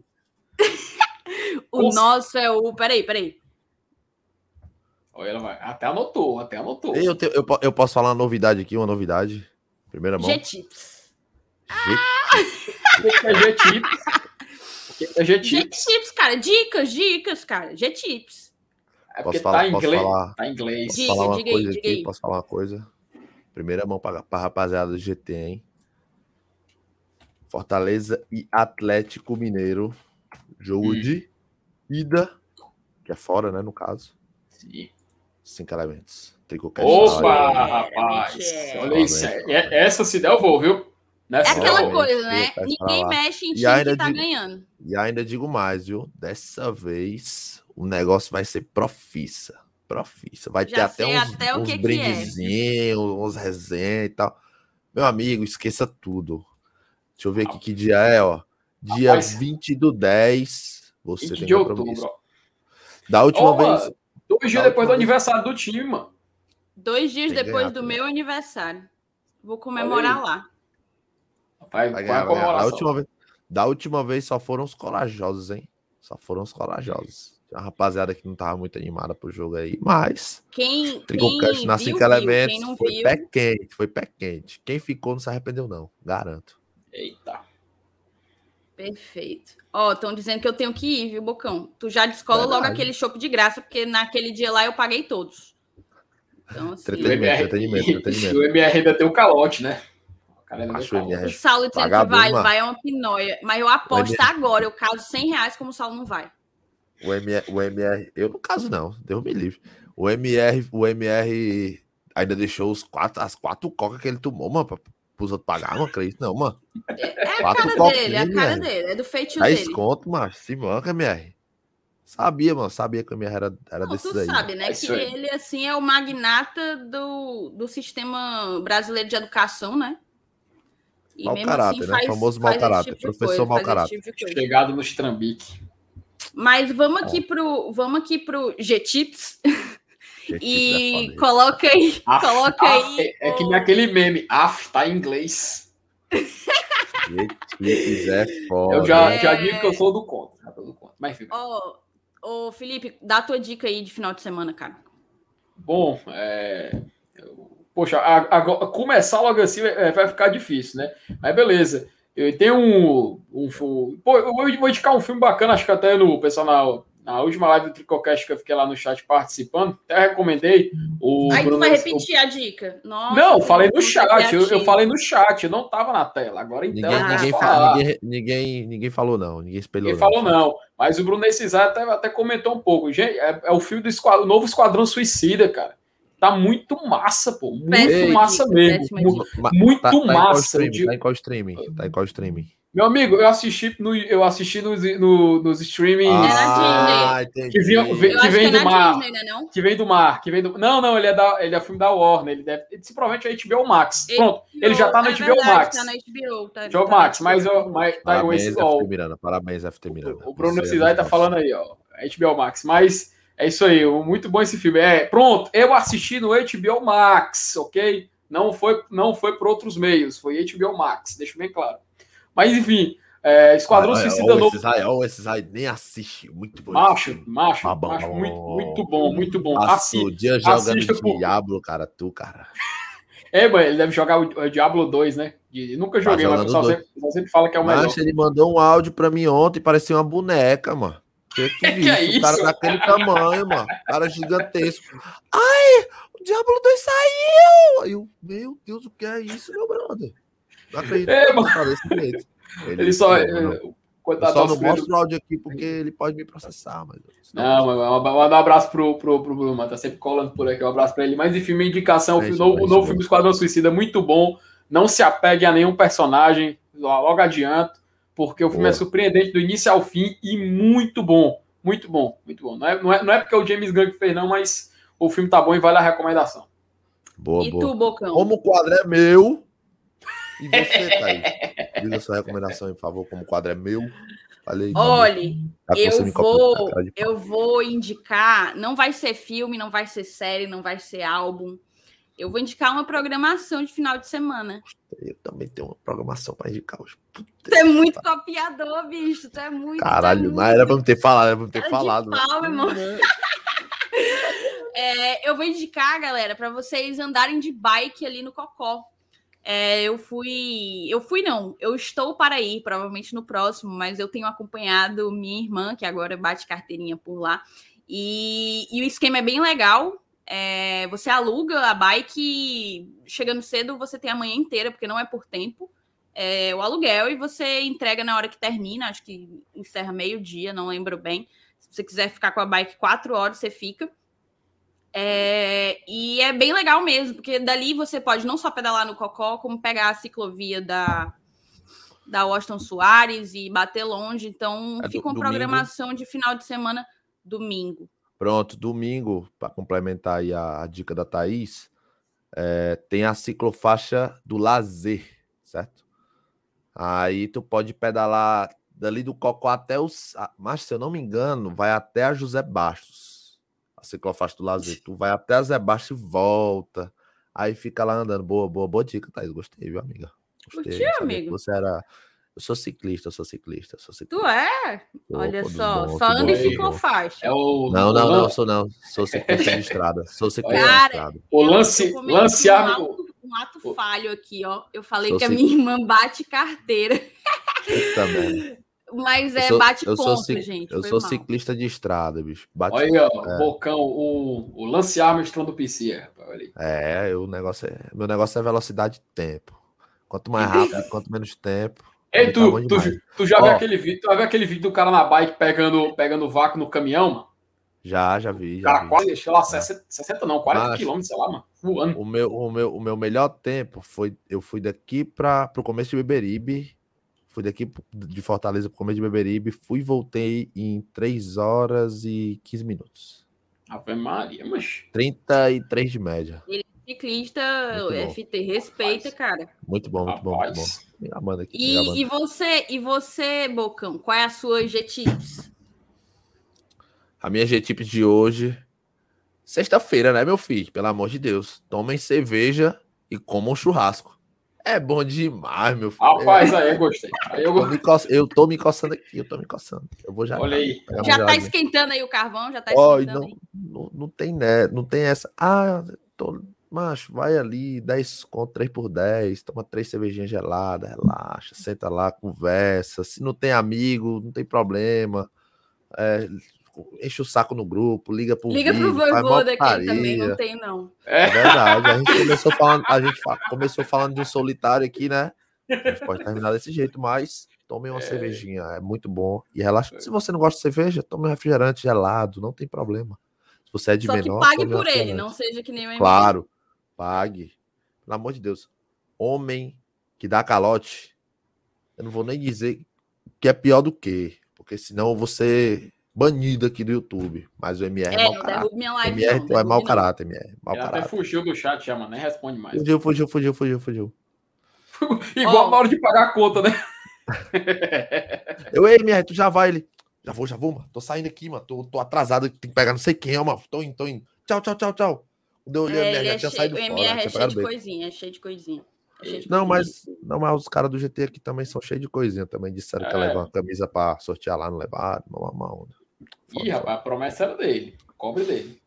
o nosso é o. Peraí, peraí. Olha, até anotou, até anotou. Eu, te, eu, eu, posso falar uma novidade aqui, uma novidade. Primeira mão. G-Tips. G-Tips. É G-Tips, cara. Dicas, dicas, cara. G-Tips. É posso falar, tá, inglês, falar, tá inglês. Posso diga, falar uma coisa aí, aqui? Posso falar uma coisa? Primeira mão para a rapaziada do GT, hein? Fortaleza e Atlético Mineiro Jogo hum. de ida, que é fora, né, no caso. Sim. Cinco elementos. Opa, rapaz! É. Olha isso. É, essa se der, eu vou, viu? Nessa é aquela coisa, né? Ninguém mexe em time que tá digo, ganhando. E ainda digo mais, viu? Dessa vez o negócio vai ser profissa. Profissa. Vai Já ter até uns, até uns brindezinhos, é. uns resenhas e tal. Meu amigo, esqueça tudo. Deixa eu ver aqui que dia é, ó. Dia Rapaz, 20 do 10, você 20 tem de outubro. Da última oh, vez. Dois dias depois do aniversário do time, mano. Dois dias tem depois do meu aniversário. Vou comemorar lá. Vai, vai ganhar, vai da, última vez, da última vez só foram os corajosos, hein? Só foram os corajosos. A rapaziada que não tava muito animada pro jogo aí, mas. Quem. Tricocast na 5 elementos foi viu. pé quente, foi pé quente. Quem ficou não se arrependeu, não, garanto. Eita. Perfeito. Ó, oh, estão dizendo que eu tenho que ir, viu, Bocão? Tu já descola logo aquele chopp de graça, porque naquele dia lá eu paguei todos. Então, assim... Entretenimento, entretenimento, entretenimento. O MR ainda tem o um calote, né? O, o Saulo dizendo que vai, vai é uma pinóia. Mas eu aposto MR... agora, eu caso 100 reais como o Saulo não vai. O MR, o MR, eu não caso não, Deus me livre. O MR, o MR ainda deixou os quatro, as quatro cocas que ele tomou, mano, pra, pros outros pagar, não acredito, não, mano. É a Quatro cara dele, é a cara dele, é do feitio 10 dele. conto, macho. Se manca, MR. Sabia, mano. Sabia que a minha era, era Não, desses tu aí. sabe, né? É Que aí. ele, assim, é o magnata do, do sistema brasileiro de educação, né? E Mau caráter, assim né? faz- Famoso mau faz esse caráter, de professor coisa, mau caráter. tipo. Chegado nos trambique. Mas vamos aqui pro, vamos aqui pro G-Tips Gente, e é coloca aí, Af, coloca af, aí. é, é que o- nem aquele meme. Af, tá em inglês. Gente, é foda. Eu já, É. já digo que eu sou do contra. Do. Mas fica. Ô, Felipe, dá a tua dica aí de final de semana, cara. Bom, é, eu- poxa, agora- começar logo assim é, vai ficar difícil, né? Mas beleza. Eu tenho um, um, fu- Pô, eu vou vou indicar um filme bacana, acho que até no pessoal na, na última live do Tricocast que eu fiquei lá no chat participando, até recomendei. O Aí tu Bruno- vai o- repetir a dica. Nossa, Não, falei no chat. Eu, eu falei no chat, eu não tava na tela. Agora então. Ninguém, ninguém, falar. ninguém, ninguém, ninguém falou, não. Ninguém espelhou. Ninguém falou não, mas o Bruno Necesar até, até comentou um pouco. Gente, é, é o filme do esquadrão, o novo Esquadrão Suicida, cara. Tá muito massa, pô. Muito Péssima massa dica, mesmo. péssima Mu- dica. Ma- Muito tá, tá em massa. digo. Tá em qual streaming? Tá em qual streaming? Meu amigo, eu assisti, no, eu assisti nos, no, nos streaming na Ah, entendi. Que que vem que é do na mar. Disney, né, não? que vem do mar. Que vem do... Não, não, ele é, da, ele é filme da Warner. Ele deve. Ele, provavelmente é HBO Max. Pronto, ele já tá no É HBO verdade, Max. Tá na HBO, tá, HBO tá Max, HBO. mas, eu, mas tá, Parabéns, esse, ó, FT Miranda. Parabéns, FT Miranda. O Bruno Você é Cisai tá falando aí, ó. HBO Max. Mas é isso aí, muito bom esse filme. É, pronto, eu assisti no HBO Max, ok? Não foi, não foi por outros meios, foi HBO Max, deixa bem claro. Mas enfim, é, Esquadrão Olha, Suicida olha Novo. Esse aí, olha, esse aí nem assiste. Muito bom. Macho, macho, Tá bom. macho, muito, muito bom, muito bom. Assi- o dia jogando por- Diablo, cara. Tu, cara. É, mano, ele deve jogar o, Diablo 2, né? De- nunca joguei, mas o pessoal sempre, sempre fala que é o melhor. Mas ele mandou um áudio pra mim ontem, parecia uma boneca, mano. Que, que, é isso? O cara daquele tamanho, mano. O cara gigantesco. Ai, o Diablo 2 saiu! Aí eu, meu Deus, o que é isso, meu brother? Não acredito É, que mano. desse jeito. Ele só. Não, não. é, Eu coitado, só não mostro o áudio aqui porque ele pode me processar, mas. Não, mas manda um abraço pro, pro, pro Bruno, mano. Tá sempre colando por aqui. Um abraço pra ele. Mas enfim, minha indicação: o É isso, novo, é o novo é filme Esquadrão Suicida, muito bom. Não se apegue a nenhum personagem, logo adianto, porque o filme Boa. é surpreendente do início ao fim e muito bom. Muito bom, muito bom. Não é, não é, não é porque é o James Gunn que fez, não, mas o filme tá bom e vale a recomendação. Boa, E boa. tu, Bocão? Como o quadro é meu. E você, Thaís? Diga sua recomendação, por favor, como o quadro é meu. Falei. Que você eu vou, eu vou indicar. Não vai ser filme, não vai ser série, não vai ser álbum. Eu vou indicar uma programação de final de semana. Eu também tenho uma programação para indicar hoje. Tu é muito copiador, bicho. Tu é muito. é Caralho, muito mas era pra me ter falado, era pra me ter cara de falado. pau, irmão. É, eu vou indicar, galera, para vocês andarem de bike ali no Cocó. É, eu fui. Eu fui, não. Eu estou para ir, provavelmente no próximo, mas eu tenho acompanhado minha irmã, que agora bate carteirinha por lá. E, e o esquema é bem legal. É, você aluga a bike, chegando cedo, você tem a manhã inteira, porque não é por tempo. É, o aluguel e você entrega na hora que termina, acho que encerra meio-dia, não lembro bem. Se você quiser ficar com a bike quatro horas, você fica. É, e é bem legal mesmo, porque dali você pode não só pedalar no Cocó, como pegar a ciclovia da, da Washington Soares e bater longe. Então, É fica uma domingo. programação de final de semana domingo. Pronto, domingo, para complementar aí a, a dica da Thaís, é, tem a ciclofaixa do lazer, certo? Aí tu pode pedalar dali do Cocó até os. Mas, se eu não me engano, vai até a José Bastos. A ciclofaixa do lazer. Tu vai até a José Bastos e volta. Aí fica lá andando. Boa, boa, boa dica, Thaís. Gostei, viu, amiga? Gostei. Que amigo? Você era. Eu sou ciclista, eu sou ciclista, eu sou ciclista. Tu é? Olha só, bons, só anda e ficou bons. É faixa. o, Não, não, não, sou não. Sou ciclista de estrada. Sou ciclista Cara, de estrada. O lance, lance um ato, um ato falho aqui, ó. Eu falei Sou que a cic- minha irmã bate carteira, merda. mas é sou- bate eu sou ponto, cic- gente. Eu sou mal. ciclista de estrada, bicho. Bate... Olha aí, ó, Bocão, o, o Lance Armstrong do PC, rapaz. Olha aí. É, o negócio é... meu negócio é velocidade e tempo. Quanto mais rápido, quanto menos tempo. Ei, aí tá tu, tu, tu já viu Ó. aquele vídeo? Tu já viu aquele vídeo do cara na bike pegando, pegando vácuo no caminhão, mano? Já, já vi, O já cara vi. quase, sei lá, 60, 60 não, 40 Macho. quilômetros, sei lá, mano. Voando. O meu, o, meu, o meu melhor tempo foi. Eu fui daqui para o começo de Beberibe. Fui daqui pro- de Fortaleza para o começo de Beberibe. Fui e voltei em 3 horas e 15 minutos. Ave Maria, mas. 33 de média. Ciclista, bom. FT, respeita, Rapaz. cara. Muito bom, muito bom, muito bom. Gabando aqui, me gabando. E, e você, e você, Bocão, qual é a sua G-Tips? A minha G-Tips de hoje. Sexta-feira, né, meu filho? Pelo amor de Deus. Tomem cerveja e comam churrasco. É bom demais, meu filho. Rapaz, aí eu gostei. Eu Eu tô, me eu tô me coçando aqui, eu tô me coçando. Eu vou já. Olha aí. Já tá esquentando aí o carvão? Já tá e esquentando não, aí? não, não tem né, não tem essa. Ah, tô, macho, vai ali, 10 conto, 3 por 10, toma três cervejinhas geladas, relaxa, senta lá, conversa. Se não tem amigo, não tem problema. É, enche o saco no grupo, liga pro Liga pro vídeo, Voivoda que ele também não tem, não. É verdade. A gente começou falando, a gente começou falando de um solitário aqui, né? A gente pode terminar desse jeito, mas tome uma cervejinha, é muito bom. E relaxa. Se você não gosta de cerveja, tome um refrigerante gelado, não tem problema. Se você é de Só que menor, pague tome um por ele, não seja que nem o. Claro, pague. Pelo amor de Deus. Homem que dá calote, eu não vou nem dizer que é pior do que, porque senão eu vou ser banido aqui do YouTube. Mas o MR é, É, mau caráter. minha live, MR não. é mau caráter, MR. Mau Ele até caráter. fugiu do chat já, mano. Nem responde mais. Fugiu, fugiu, fugiu, fugiu, fugiu. Igual Ó. na hora de pagar a conta, né? Eu, ei, MR, tu já vai ele. Já vou, já vou, mano. Tô saindo aqui, mano. Tô, tô atrasado, tem que pegar não sei quem, ó, mano. Tô indo, tô indo. Tchau, tchau, tchau, tchau. Quando eu olhei, o É, MR já é tinha cheio, saído o fora. MR já é tinha cheio de bem. coisinha, é cheio de coisinha. É de Não, coisinha. mas, não, mas os caras do GT aqui também são cheios de coisinha também. Disseram que ia É. levar uma camisa pra sortear lá, não levaram. Uma, uma onda. Foda, Ih, rapaz, a promessa era dele. Cobre dele.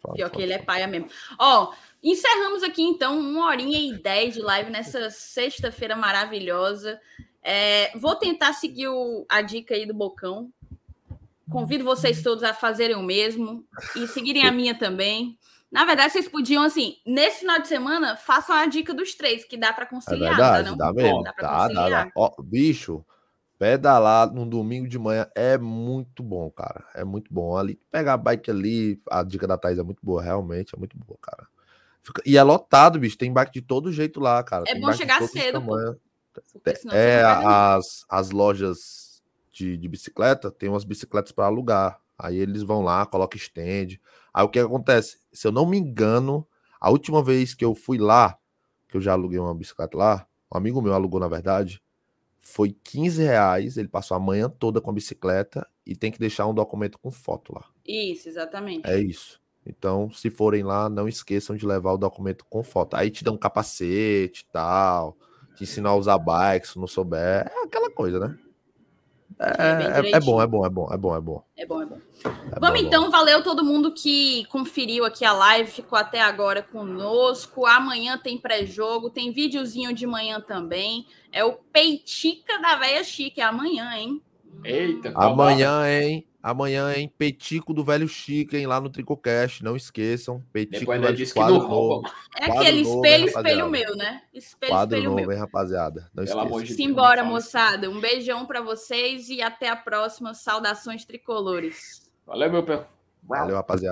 foda, Pior foda, que ele é paia mesmo. Ó, encerramos aqui então uma horinha e dez de live nessa sexta-feira maravilhosa. É, vou tentar seguir o- a dica aí do Bocão. Convido vocês todos a fazerem o mesmo e seguirem a minha também. Na verdade, vocês podiam, assim, nesse final de semana, façam a dica dos três, que dá para É conciliar. dá, verdade, não? dá mesmo. Dá Dá, dá, dá. Ó, bicho, pedalar num domingo de manhã é muito bom, cara. É muito bom. Ali, pegar a bike ali, a dica da Thaís é muito boa, realmente, é muito boa, cara. Fica- E é lotado, bicho. Tem bike de todo jeito lá, cara. É Tem bom chegar cedo, pô. É, as, as lojas de, de bicicleta tem umas bicicletas para alugar. Aí eles vão lá, colocam stand. Aí o que acontece? Se eu não me engano, a última vez que eu fui lá, que eu já aluguei uma bicicleta lá, um amigo meu alugou, na verdade, foi 15 reais. Ele passou a manhã toda com a bicicleta e tem que deixar um documento com foto lá. Isso, exatamente. É isso. Então, se forem lá, não esqueçam de levar o documento com foto. Aí te dão um capacete e tal, te ensinam a usar bike, se não souber. É aquela coisa, né? É, É, é, bom, é bom, é bom, é bom, é bom. É bom, é bom. É Vamos bom, é bom. então, valeu todo mundo que conferiu aqui a live, ficou até agora conosco. Amanhã tem pré-jogo, tem videozinho de manhã também. É o Peitica da Véia Chique, é amanhã, hein? Eita, Amanhã, hein? Amanhã, hein? Petico do Velho Chico, hein? Lá no Tricocast. Não esqueçam. Petico Depois do ainda Velho disse que não novo. É Quadro aquele novo, espelho, hein, espelho meu, né? Espelho, Quadro espelho novo, meu. hein, rapaziada? Não esqueçam. de. Simbora, moçada. Um beijão pra vocês e até a próxima. Saudações tricolores. Valeu, meu pé. Valeu, rapaziada.